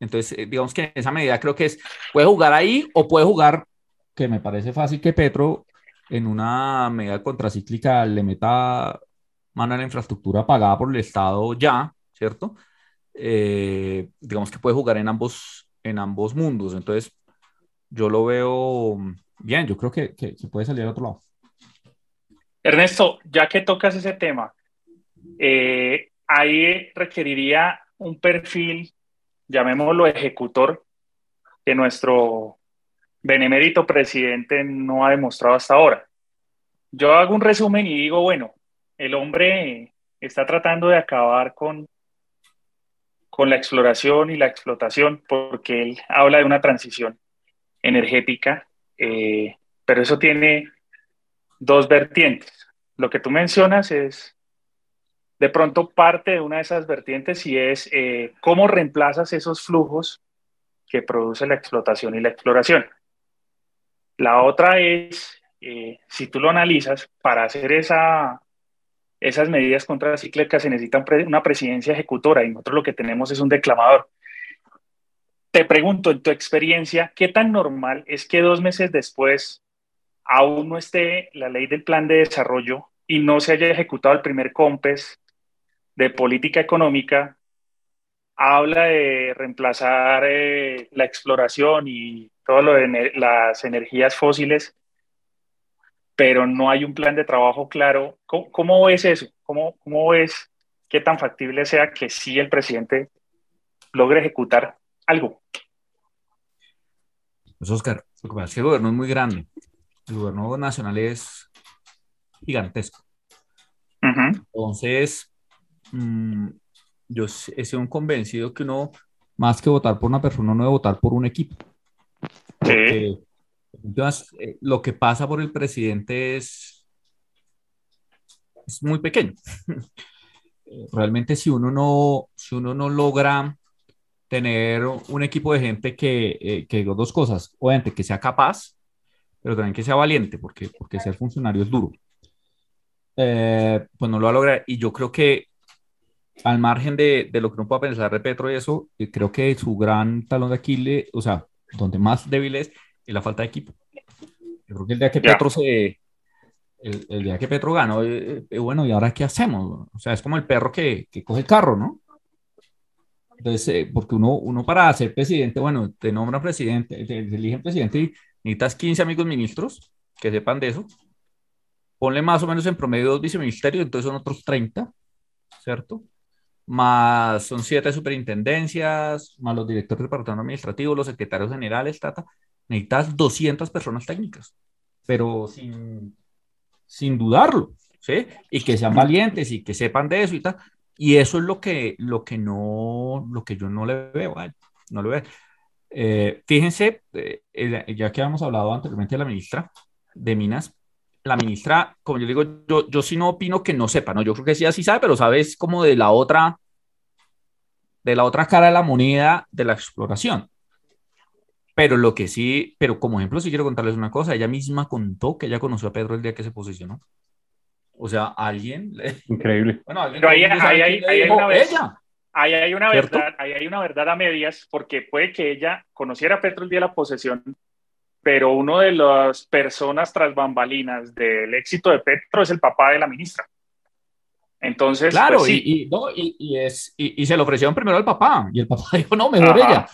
Entonces, eh, digamos que en esa medida creo que es, puede jugar ahí o puede jugar, que me parece fácil que Petro en una medida contracíclica le meta mano a la infraestructura pagada por el Estado ya, ¿cierto? Eh, digamos que puede jugar en ambos, en ambos mundos. Entonces, yo lo veo bien, yo creo que, que, que puede salir al otro lado. Ernesto, ya que tocas ese tema, eh, ahí requeriría un perfil, llamémoslo ejecutor, que nuestro benemérito presidente no ha demostrado hasta ahora. Yo hago un resumen y digo, bueno, el hombre está tratando de acabar con, con la exploración y la explotación porque él habla de una transición energética, eh, pero eso tiene dos vertientes. Lo que tú mencionas es de pronto parte de una de esas vertientes y es eh, cómo reemplazas esos flujos que produce la explotación y la exploración. La otra es, eh, si tú lo analizas, para hacer esa, esas medidas contracíclicas se necesita una presidencia ejecutora y nosotros lo que tenemos es un declamador. Te pregunto, en tu experiencia, ¿qué tan normal es que dos meses después aún no esté la ley del plan de desarrollo y no se haya ejecutado el primer COMPES de política económica, habla de reemplazar eh, la exploración y todo lo las energías fósiles, pero no hay un plan de trabajo claro. ¿Cómo, ves eso? ¿Cómo, ¿Cómo ves qué tan factible sea que sí el presidente logre ejecutar algo? Pues Oscar, lo que pasa es que el gobierno es muy grande el gobierno nacional es gigantesco. Entonces, mm, yo he sido un convencido que uno, más que votar por una persona, no debe votar por un equipo. Entonces, eh, lo que pasa por el presidente es, es muy pequeño. Realmente si uno no, si uno no logra tener un equipo de gente que, eh, que digo dos cosas, obviamente que sea capaz, pero también que sea valiente, porque, porque ser funcionario es duro. Eh, pues no lo va a lograr. Y yo creo que al margen de, de, lo que uno pueda pensar de Petro y eso, eh, creo que su gran talón de Aquiles, o sea, donde más débil es, es la falta de equipo. Yo creo que el día que Petro se... El, el, día que Petro ganó, eh, eh, bueno, ¿y ahora qué hacemos? O sea, es como el perro que, que coge el carro, ¿no? Entonces, eh, porque uno, uno para ser presidente, bueno, te nombra presidente, te, te eligen presidente y necesitas 15 amigos ministros que sepan de eso. Ponle más o menos en promedio dos viceministerios, entonces son otros 30, ¿cierto? Más son siete superintendencias, más los directores del departamento administrativo, los secretarios generales, tata. Necesitas 200 personas técnicas, pero sin, sin dudarlo, ¿sí? Y que sean valientes y que sepan de eso y tal. Y eso es lo que, lo que, no, lo que yo no le veo no lo veo. Eh, fíjense, eh, ya que habíamos hablado anteriormente de la ministra de Minas, la ministra, como yo digo, yo, yo sí no opino que no sepa, ¿no? Yo creo que sí así sabe, pero sabes como de la otra, de la otra cara de la moneda de la exploración. Pero lo que sí, pero como ejemplo, sí quiero contarles una cosa, ella misma contó que ella conoció a Pedro el día que se posicionó. O sea, alguien... Increíble. Bueno, alguien pero ahí, ahí, ahí, ahí hay una vez, ella. Ahí hay una verdad, ahí hay una verdad a medias, porque puede que ella conociera a Petro el día de la posesión, pero uno de las personas tras bambalinas del éxito de Petro es el papá de la ministra. Entonces, claro, pues, sí. y, y, no, y, y, es, y, se lo ofrecieron primero al papá, y el papá dijo, no, mejor Ajá. ella.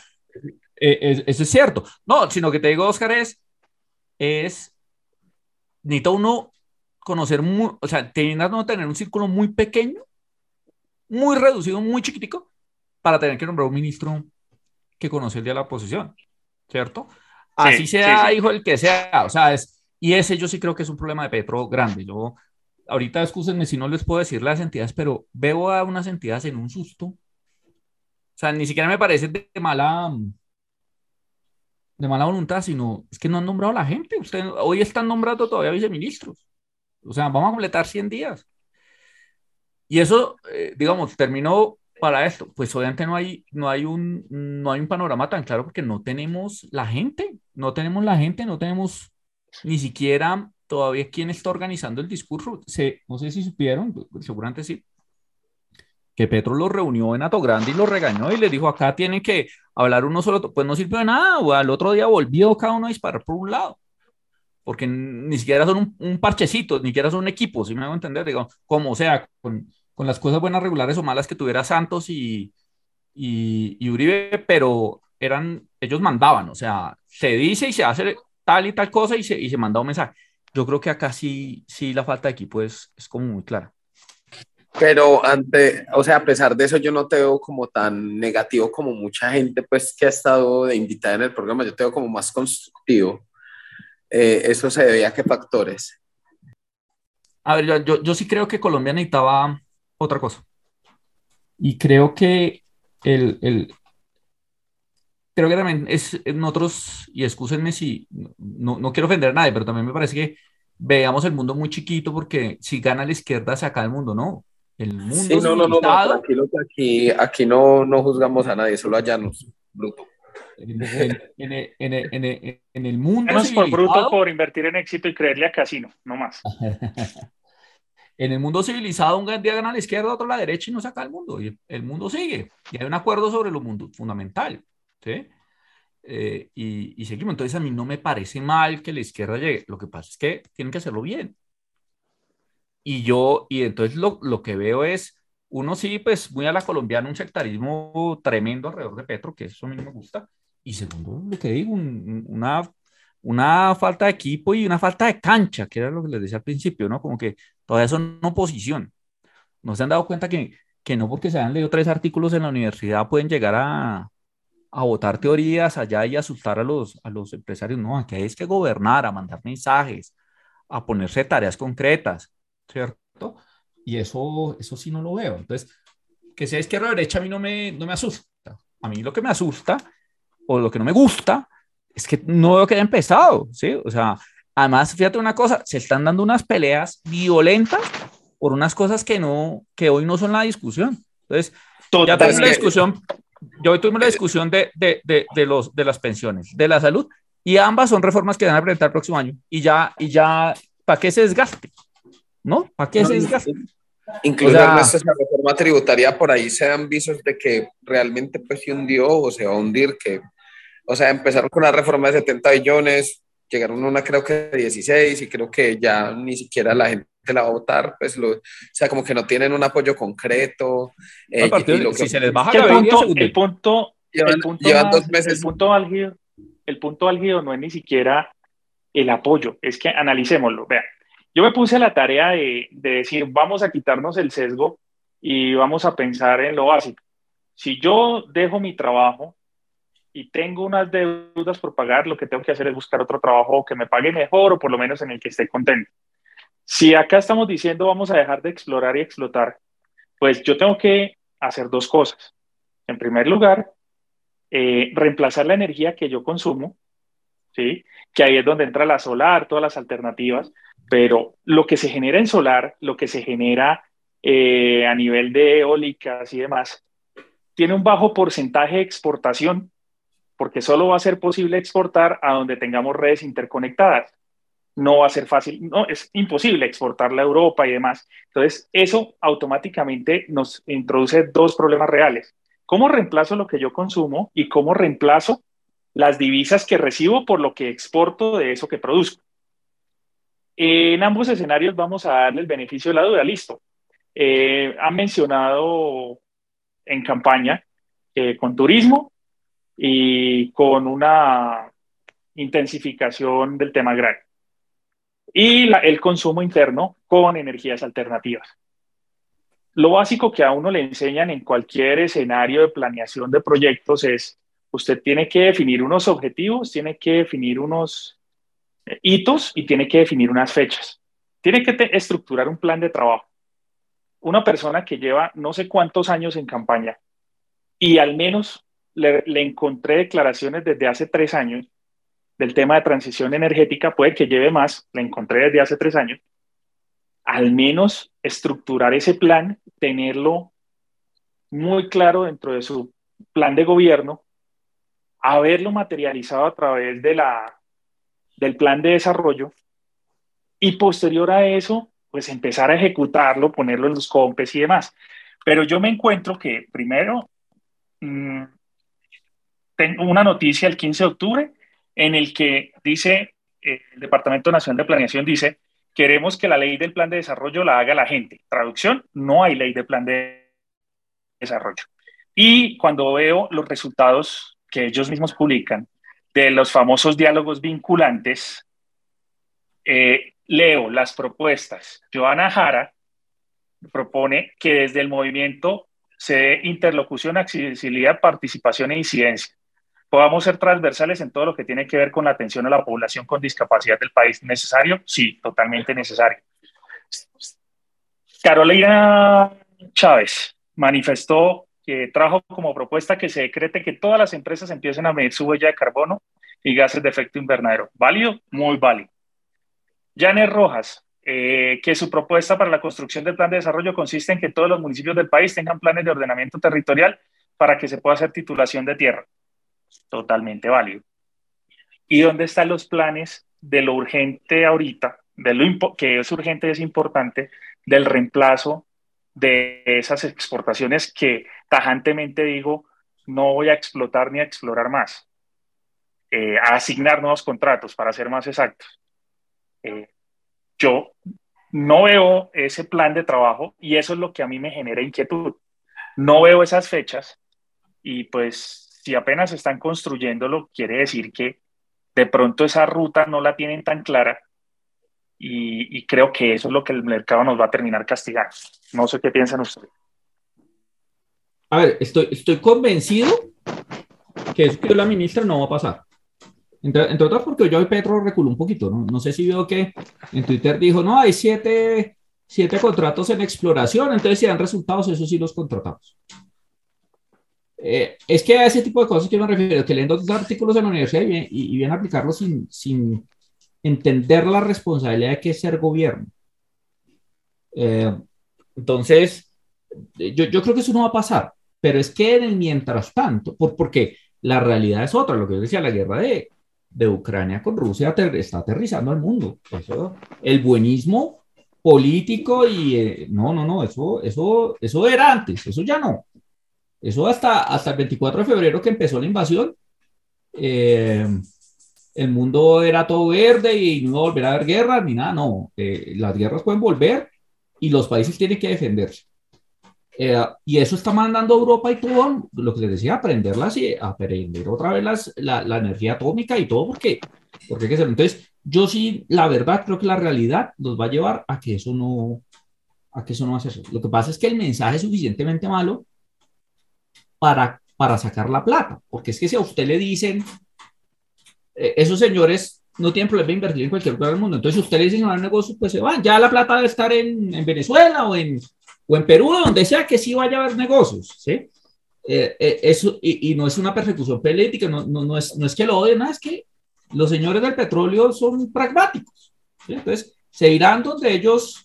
Eh, es, eso es cierto. No, sino que te digo, Oscar, es, es, necesita uno conocer, muy, o sea, tienes no tener un círculo muy pequeño, muy reducido, muy chiquitico, para tener que nombrar un ministro que conoce el día de la posición, ¿cierto? Así sí, sea, sí, sí. hijo el que sea, o sea, es, y ese yo sí creo que es un problema de Petro grande. Yo, ahorita excúsenme si no les puedo decir las entidades, pero veo a unas entidades en un susto. O sea, ni siquiera me parece de mala, de mala voluntad, sino es que no han nombrado a la gente. Usted, hoy están nombrando todavía viceministros. O sea, vamos a completar 100 días. Y eso, eh, digamos, terminó para esto. Pues obviamente no hay, no, hay un, no hay un panorama tan claro porque no tenemos la gente. No tenemos la gente, no tenemos ni siquiera todavía quién está organizando el discurso. No sé si supieron, seguramente sí, que Petro los reunió en Ato Grande y los regañó y les dijo, acá tienen que hablar uno solo, pues no sirvió de nada, o al otro día volvió cada uno a disparar por un lado, porque ni siquiera son un, un parchecito, ni siquiera son un equipo, si me hago entender, digo, como sea, con, con, las cosas buenas, regulares o malas que tuviera Santos y, y, y Uribe, pero eran, ellos mandaban, o sea, se dice y se hace tal y tal cosa y se, y se manda un mensaje. Yo creo que acá sí, sí la falta de equipo es, es como muy clara. Pero ante, o sea, a pesar de eso, yo no te veo como tan negativo como mucha gente, pues, que ha estado de invitada en el programa. Yo te veo como más constructivo. Eh, ¿Eso se debía a qué factores? A ver, yo, yo, sí creo que Colombia necesitaba otra cosa. Y creo que el, el creo que también es en otros, y excúsenme si no, no quiero ofender a nadie, pero también me parece que veamos el mundo muy chiquito porque si gana la izquierda se acaba el mundo, no el mundo sí, no, no, no, no, tranquilo que aquí, aquí no, no juzgamos a nadie, solo a Llanos, bruto. En, en, en, en, el mundo Llanos por bruto por invertir en éxito y creerle a casino, no más. en el mundo civilizado un día gana a la izquierda, otro a la derecha y no saca el mundo. Y el mundo sigue. Y hay un acuerdo sobre lo mundo fundamental. ¿sí? Eh, y, y seguimos. Entonces a mí no me parece mal que la izquierda llegue. Lo que pasa es que tienen que hacerlo bien. Y yo, y entonces lo, lo, que veo es, uno sí, pues muy a la colombiana, un sectarismo tremendo alrededor de Petro, que eso a mí no me gusta. Y segundo, lo que digo, un, una, una falta de equipo y una falta de cancha, que era lo que les decía al principio, ¿no? Como que todavía son oposición. No se han dado cuenta que, que no porque se han leído tres artículos en la universidad pueden llegar a, a votar teorías allá y asustar a los, a los empresarios. No, aquí hay que gobernar, a mandar mensajes, a ponerse tareas concretas. ¿cierto? Y eso, eso sí no lo veo. Entonces, que sea izquierda o derecha a mí no me, no me asusta. A mí lo que me asusta o lo que no me gusta es que no veo que haya empezado, ¿sí? O sea, además, fíjate una cosa, se están dando unas peleas violentas por unas cosas que no, que hoy no son la discusión. Entonces, ya tuvimos la discusión, yo hoy tuvimos la discusión de, de, de, de, los, de las pensiones, de la salud, y ambas son reformas que van a presentar el próximo año. Y ya, y ya, ¿para qué se desgaste? ¿No? ¿Para qué se desgaste? Incluso o sea, reforma tributaria por ahí se dan visos de que realmente pues se hundió o se va a hundir, que, o sea, empezaron con una reforma de 70 billones, llegaron a una creo que de 16 y creo que ya ni siquiera la gente la va a votar, pues lo, o sea, como que no tienen un apoyo concreto. Eh, no, y, lo que, si se les baja el punto, el punto, llevan, el punto llevan dos meses. El punto álgido, el punto álgido no es ni siquiera el apoyo, es que analicémoslo, vean yo me puse a la tarea de, decir, vamos a quitarnos el sesgo y vamos a pensar en lo básico. Si yo dejo mi trabajo y tengo unas deudas por pagar, lo que tengo que hacer es buscar otro trabajo que me pague mejor o por lo menos en el que esté contento. Si acá estamos diciendo vamos a dejar de explorar y explotar, pues yo tengo que hacer dos cosas. En primer lugar, eh, reemplazar la energía que yo consumo, ¿sí? que ahí es donde entra la solar, todas las alternativas, pero lo que se genera en solar, lo que se genera eh, a nivel de eólicas y demás, tiene un bajo porcentaje de exportación, porque solo va a ser posible exportar a donde tengamos redes interconectadas. No va a ser fácil, no, es imposible exportarla a Europa y demás. Entonces, eso automáticamente nos introduce dos problemas reales. ¿Cómo reemplazo lo que yo consumo y cómo reemplazo las divisas que recibo por lo que exporto de eso que produzco? En ambos escenarios vamos a darle el beneficio de la duda, listo. Eh, han mencionado en campaña eh, con turismo y con una intensificación del tema agrario. Y el consumo interno con energías alternativas. Lo básico que a uno le enseñan en cualquier escenario de planeación de proyectos es, usted tiene que definir unos objetivos, tiene que definir unos hitos y tiene que definir unas fechas. Tiene que estructurar un plan de trabajo. Una persona que lleva no sé cuántos años en campaña y al menos le, encontré declaraciones desde hace tres años del tema de transición energética, puede que lleve más, le encontré desde hace tres años, al menos estructurar ese plan, tenerlo muy claro dentro de su plan de gobierno, haberlo materializado a través de la del plan de desarrollo y posterior a eso, pues empezar a ejecutarlo, ponerlo en los compes y demás. Pero yo me encuentro que primero mmm, tengo una noticia el 15 de octubre en el que dice eh, el Departamento Nacional de Planeación dice queremos que la ley del plan de desarrollo la haga la gente. Traducción, no hay ley de plan de desarrollo. Y cuando veo los resultados que ellos mismos publican, de los famosos diálogos vinculantes, eh, leo las propuestas. Joana Jara propone que desde el movimiento se dé interlocución, accesibilidad, participación e incidencia. ¿Podamos ser transversales en todo lo que tiene que ver con la atención a la población con discapacidad del país. ¿Necesario? Sí, totalmente necesario. Carolina Chávez manifestó que trajo como propuesta que se decrete que todas las empresas empiecen a medir su huella de carbono y gases de efecto invernadero. ¿Válido? Muy válido. Janet Rojas, eh, que su propuesta para la construcción del plan de desarrollo consiste en que todos los municipios del país tengan planes de ordenamiento territorial para que se pueda hacer titulación de tierra. Totalmente válido. ¿Y dónde están los planes de lo urgente ahorita, de lo que es urgente y es importante, del reemplazo de esas exportaciones que tajantemente digo, no voy a explotar ni a explorar más, eh, a asignar nuevos contratos, para ser más exactos. Eh, yo no veo ese plan de trabajo y eso es lo que a mí me genera inquietud. No veo esas fechas y pues si apenas están construyéndolo, quiere decir que de pronto esa ruta no la tienen tan clara y, creo que eso es lo que el mercado nos va a terminar castigando. No sé qué piensan ustedes. A ver, estoy, estoy convencido que eso que la ministra no va a pasar. Entre, entre otras porque yo hoy Petro reculó un poquito, ¿no? No sé si vio que en Twitter dijo, no, hay siete, siete contratos en exploración, entonces si dan resultados, eso sí los contratamos. Eh, es que a ese tipo de cosas que me refiero, que leen dos artículos en la universidad y, vienen a aplicarlos sin, sin, entender la responsabilidad que es ser gobierno. Eh, entonces, yo, yo, creo que eso no va a pasar, pero es que en el mientras tanto, por, porque la realidad es otra, lo que yo decía, la guerra de, de Ucrania con Rusia está aterrizando al mundo. El buenismo político y eh, no, no, no, eso, eso, eso era antes, eso ya no. Eso hasta, hasta el 24 de febrero que empezó la invasión, eh, el mundo era todo verde y no iba a volver a haber guerras ni nada, no. Eh, las guerras pueden volver y los países tienen que defenderse. y eso está mandando a Europa y todo, lo que les decía, aprenderlas y aprender otra vez las, la, la, energía atómica y todo, porque, porque hay que Entonces, yo sí, la verdad, creo que la realidad nos va a llevar a que eso no, a que eso no va a ser. Lo que pasa es que el mensaje es suficientemente malo para, para sacar la plata, porque es que si a usted le dicen, eh, esos señores no tienen problema de invertir en cualquier lugar del mundo, entonces si usted le dicen a un negocio, pues se van, ya la plata debe estar en, en Venezuela o en, o en Perú, donde sea que sí vaya a haber negocios, ¿sí? Eh, eh, eso, y, y, no es una persecución política, no, no, no, es, no es que lo odien, es que los señores del petróleo son pragmáticos. Entonces, se irán donde ellos,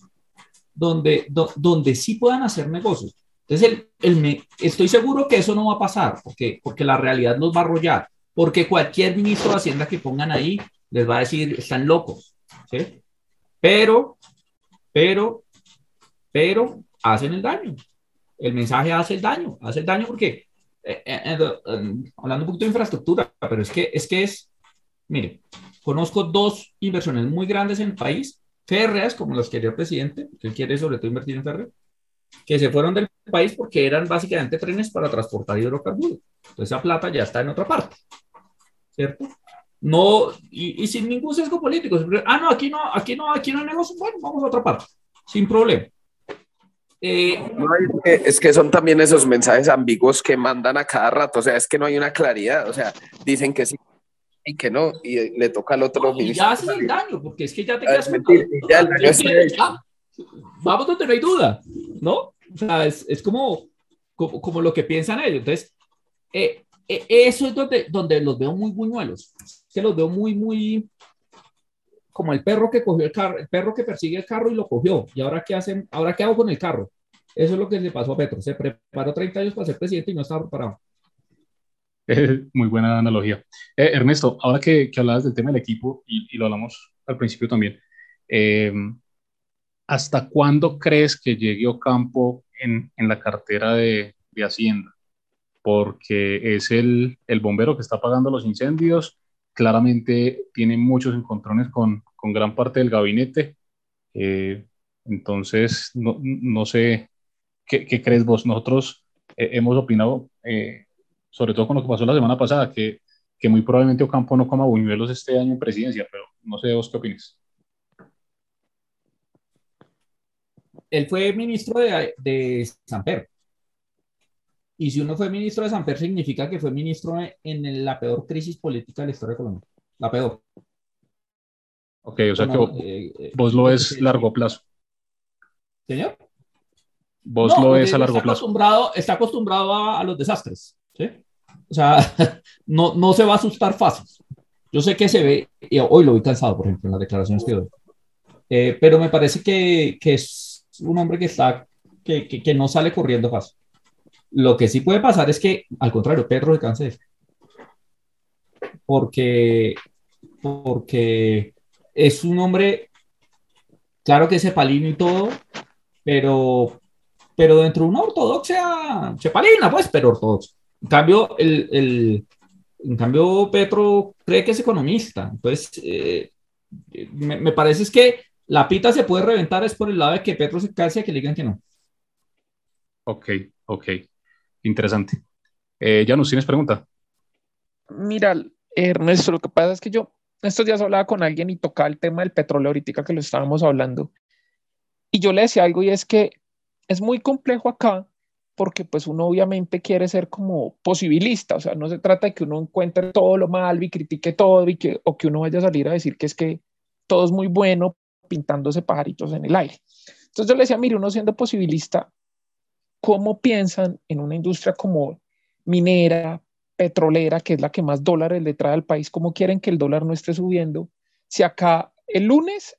donde, donde sí puedan hacer negocios. Entonces, el, el estoy seguro que eso no va a pasar, porque, porque la realidad nos va a arrollar, porque cualquier ministro de Hacienda que pongan ahí les va a decir, están locos. ¿sí? Pero, pero, pero, hacen el daño. El mensaje hace el daño, hace el daño porque, eh, eh, eh, hablando un poquito de infraestructura, pero es que es, que es Mire, conozco dos inversiones muy grandes en el país, férreas, como las quería el presidente, que él quiere sobre todo invertir en férreas, que se fueron del país porque eran básicamente trenes para transportar hidrocarburos. Entonces esa plata ya está en otra parte, ¿cierto? No, y, sin ningún sesgo político. Ah, no, aquí no, aquí no, aquí no hay negocio. Bueno, vamos a otra parte, sin problema. Eh, es, que, son también esos mensajes ambiguos que mandan a cada rato, o sea, es que no hay una claridad, o sea, dicen que sí, y que no, y le toca al otro no, y ya haces el daño, porque es que ya te ah, quedas mentir, ya, ya, Vamos donde no hay duda, ¿no? O sea, es, es como, como, como, lo que piensan ellos. Entonces, eh, eh, eso es donde, donde los veo muy buñuelos, que los veo muy, muy como el perro que cogió el carro, el perro que persigue el carro y lo cogió. ¿Y ahora qué hacen? ¿Ahora qué hago con el carro? Eso es lo que le pasó a Petro. Se preparó 30 años para ser presidente y no estaba preparado. Muy buena analogía. Eh, Ernesto, ahora que, que, hablabas del tema del equipo y, lo hablamos al principio también, eh, ¿hasta cuándo crees que llegue Ocampo en, en la cartera de, de, Hacienda? Porque es el, el, bombero que está pagando los incendios, claramente tiene muchos encontrones con, con gran parte del gabinete. Eh, entonces, no, no sé, ¿qué, ¿qué, crees vos? Nosotros hemos opinado sobre todo con lo que pasó la semana pasada, que, que muy probablemente Ocampo no coma buñuelos este año en presidencia, pero no sé vos qué opinas. Él fue ministro de, de Samper. Y si uno fue ministro de Samper, significa que fue ministro en la peor crisis política de la historia de Colombia. La peor. Ok, o sea que eh, eh, vos, lo ves largo plazo. ¿Señor? Vos lo ves a largo plazo. Acostumbrado, está acostumbrado a, a los desastres. ¿sí? O sea, no, no se va a asustar fácil. Yo sé que se ve, y hoy lo vi cansado, por ejemplo, en las declaraciones que doy, eh, pero me parece que, que, es un hombre que, está, que, que, no sale corriendo fácil. Lo que sí puede pasar es que, al contrario, Pedro se canse porque, porque es un hombre, claro que es cepalino y todo, pero, pero dentro de una ortodoxia, cepalina, pues, pero ortodoxa. En cambio, el, el, en cambio Petro cree que es economista. Entonces, eh, me, me, parece es que la pita se puede reventar es por el lado de que Petro se case y que le digan que no. Ok, ok. Interesante. Eh, ya nos tienes pregunta. Mira, Ernesto, lo que pasa es que yo estos días hablaba con alguien y tocaba el tema del petróleo ahorita que lo estábamos hablando. Y yo le decía algo y es que es muy complejo acá porque pues uno obviamente quiere ser como posibilista, o sea, no se trata de que uno encuentre todo lo malo y critique todo y que, o que uno vaya a salir a decir que es que todo es muy bueno pintándose pajaritos en el aire. Entonces yo le decía, mire, uno siendo posibilista, ¿cómo piensan en una industria como minera, petrolera, que es la que más dólares le trae al país, ¿cómo quieren que el dólar no esté subiendo? Si acá el lunes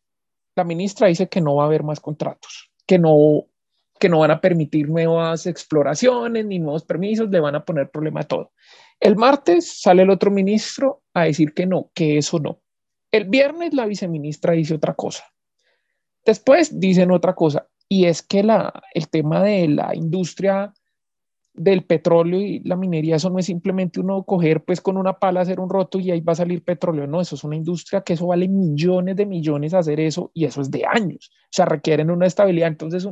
la ministra dice que no va a haber más contratos, que no, que no van a permitir nuevas exploraciones ni nuevos permisos, le van a poner problema a todo. El martes sale el otro ministro a decir que no, que eso no. El viernes la viceministra dice otra cosa. Después dicen otra cosa, y es que la, el tema de la industria del petróleo y la minería, eso no es simplemente uno coger pues con una pala, hacer un roto y ahí va a salir petróleo, no, eso es una industria que eso vale millones de millones hacer eso y eso es de años, o sea, requieren una estabilidad. Entonces,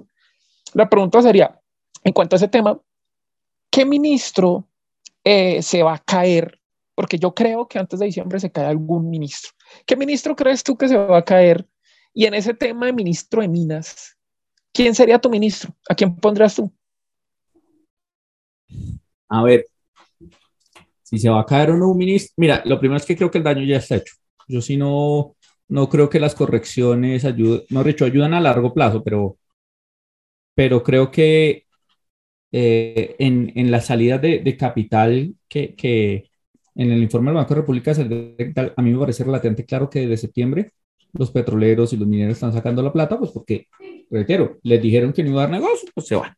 la pregunta sería, en cuanto a ese tema, ¿qué ministro eh, se va a caer? Porque yo creo que antes de diciembre se cae algún ministro. ¿Qué ministro crees tú que se va a caer? Y en ese tema de ministro de Minas, ¿quién sería tu ministro? ¿A quién pondrías tú? A ver, si se va a caer o no un ministro. Mira, lo primero es que creo que el daño ya está hecho. Yo sí no, no creo que las correcciones ayuden, no dicho, ayudan a largo plazo, pero, pero creo que eh, en, en la salida de, de capital que, que, en el informe del Banco de República, a mí me parece relativamente claro que desde septiembre los petroleros y los mineros están sacando la plata, pues porque, reitero, les dijeron que no iba a dar negocio, pues se van.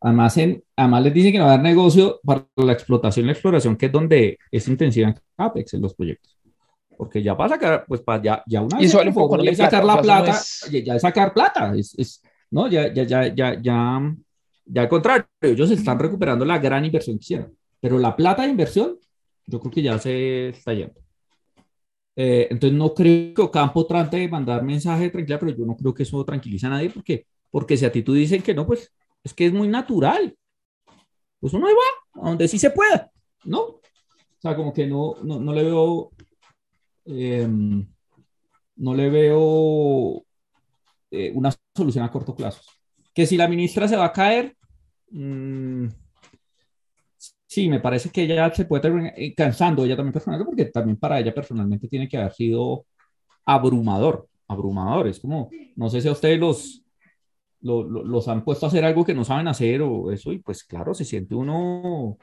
Además, en, además les dicen que no va a dar negocio para la explotación y la exploración, que es donde es intensiva en CAPEX en los proyectos. Porque ya para sacar, pues para ya, ya una vez y sacar la plata, ya, es sacar plata, es, es, no, ya, ya, ya, ya, ya, ya al contrario, ellos están recuperando la gran inversión que hicieron, pero la plata de inversión, yo creo que ya se está yendo. Eh, entonces no creo que Ocampo trate de mandar mensaje de tranquilidad, pero yo no creo que eso tranquiliza a nadie, porque, porque si a ti tú dicen que no, pues es que es muy natural. Pues uno va a donde sí se pueda, ¿no? O sea, como que no, no, no le veo, em, no le veo eh, una solución a corto plazo. Que si la ministra se va a caer, mmm, sí, me parece que ella se puede terminar eh, cansando, ella también personalmente, porque también para ella personalmente tiene que haber sido abrumador, abrumador. Es como, no sé si a ustedes los, los han puesto a hacer algo que no saben hacer o eso, y pues claro, se siente uno...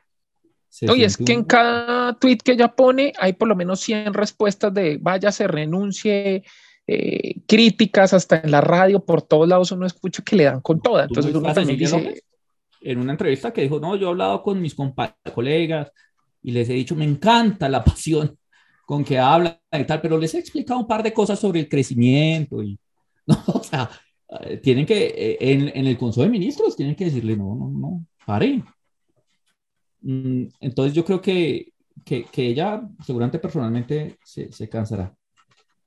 Oye, es que en cada tweet que ella pone hay por lo menos 100 respuestas de vaya, se renuncie, eh, críticas hasta en la radio, por todos lados uno escucha que le dan con toda. Entonces uno también dice... En una entrevista que dijo, no, yo he hablado con mis colegas y les he dicho, me encanta la pasión con que hablan y tal, pero les he explicado un par de cosas sobre el crecimiento y, no, o sea, eh, tienen que, eh, en, en, el Consejo de Ministros, tienen que decirle, no, no, no, pare. Mm, entonces yo creo que, que, que ella seguramente personalmente se, se, cansará.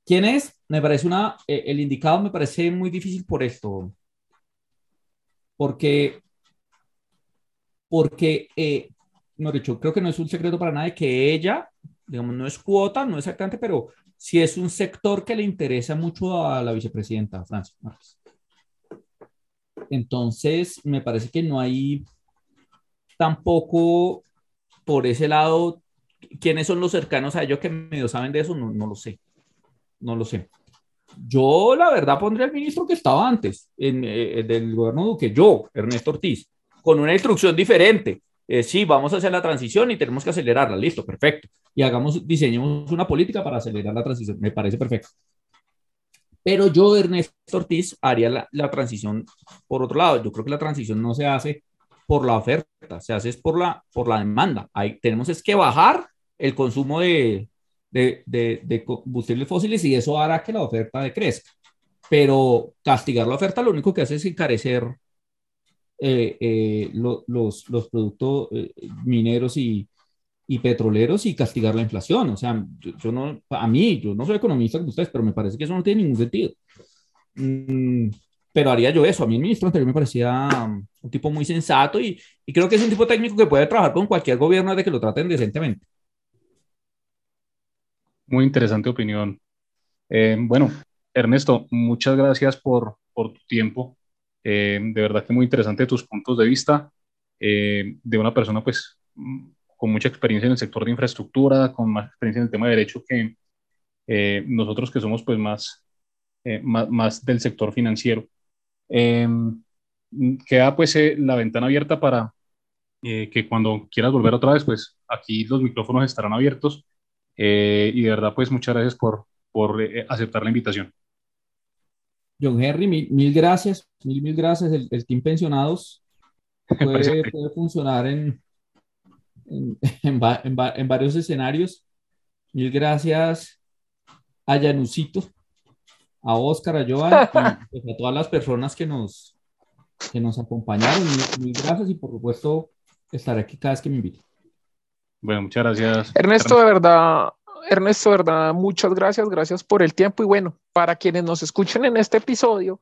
¿Quién es? Me parece una, eh, el indicado me parece muy difícil por esto. Porque, porque, eh, no dicho, creo que no es un secreto para nadie que ella, digamos, no es cuota, no exactamente, pero sí es un sector que le interesa mucho a la vicepresidenta, Francia. Entonces, me parece que no hay tampoco por ese lado, ¿quiénes son los cercanos a ellos que medio saben de eso? No, no lo sé. No lo sé. Yo, la verdad, pondría al ministro que estaba antes en, eh, del gobierno Duque, yo, Ernesto Ortiz, con una instrucción diferente. Eh, sí, vamos a hacer la transición y tenemos que acelerarla. Listo, perfecto. Y hagamos, diseñemos una política para acelerar la transición. Me parece perfecto. Pero yo, Ernesto Ortiz, haría la, la, transición por otro lado. Yo creo que la transición no se hace por la oferta, se hace por la, por la demanda. Ahí tenemos es que bajar el consumo de, de, de, de combustibles fósiles y eso hará que la oferta decrezca. Pero castigar la oferta lo único que hace es encarecer eh, eh, lo, los, los, productos eh, mineros y, y petroleros y castigar la inflación. O sea, yo, yo, no, a mí, yo no soy economista como ustedes, pero me parece que eso no tiene ningún sentido. Mm, pero haría yo eso. A mí el ministro anterior me parecía um, un tipo muy sensato y, y, creo que es un tipo técnico que puede trabajar con cualquier gobierno de que lo traten decentemente. Muy interesante opinión. Eh, bueno, Ernesto, muchas gracias por, por tu tiempo. Eh, de verdad que muy interesante tus puntos de vista eh, de una persona pues con mucha experiencia en el sector de infraestructura, con más experiencia en el tema de derecho que eh, nosotros que somos pues más, eh, más, más, del sector financiero. Eh, queda pues eh, la ventana abierta para, eh, que cuando quieras volver otra vez, pues aquí los micrófonos estarán abiertos. Y de verdad, pues muchas gracias por, por aceptar la invitación. John Henry, mil, gracias, mil, mil gracias. El, el Team Pensionados puede, puede funcionar en, en, en, en, varios escenarios. Mil gracias a Janusito, a Oscar, a Joan y pues, a todas las personas que nos, que nos acompañaron. Mil, gracias y por supuesto estaré aquí cada vez que me inviten. Bueno, muchas gracias. Ernesto, de verdad, Ernesto, verdad, muchas gracias, gracias por el tiempo y bueno, para quienes nos escuchen en este episodio,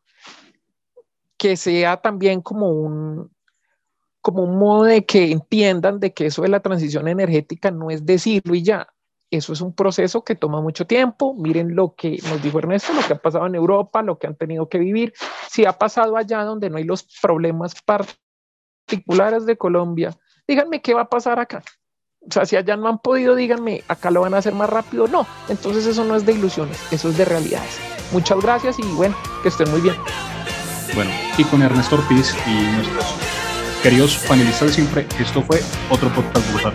que sea también como un, como un modo de que entiendan de que eso de la transición energética no es decirlo y ya. Eso es un proceso que toma mucho tiempo. Miren lo que nos dijo Ernesto, lo que ha pasado en Europa, lo que han tenido que vivir. Si ha pasado allá donde no hay los problemas particulares de Colombia, díganme qué va a pasar acá. O sea, si allá no han podido, díganme, acá lo van a hacer más rápido. No, entonces eso no es de ilusiones, eso es de realidades. Muchas gracias y bueno, que estén muy bien. Bueno, y con Ernesto Ortiz y nuestros Queridos panelistas de siempre, esto fue otro podcast brutal.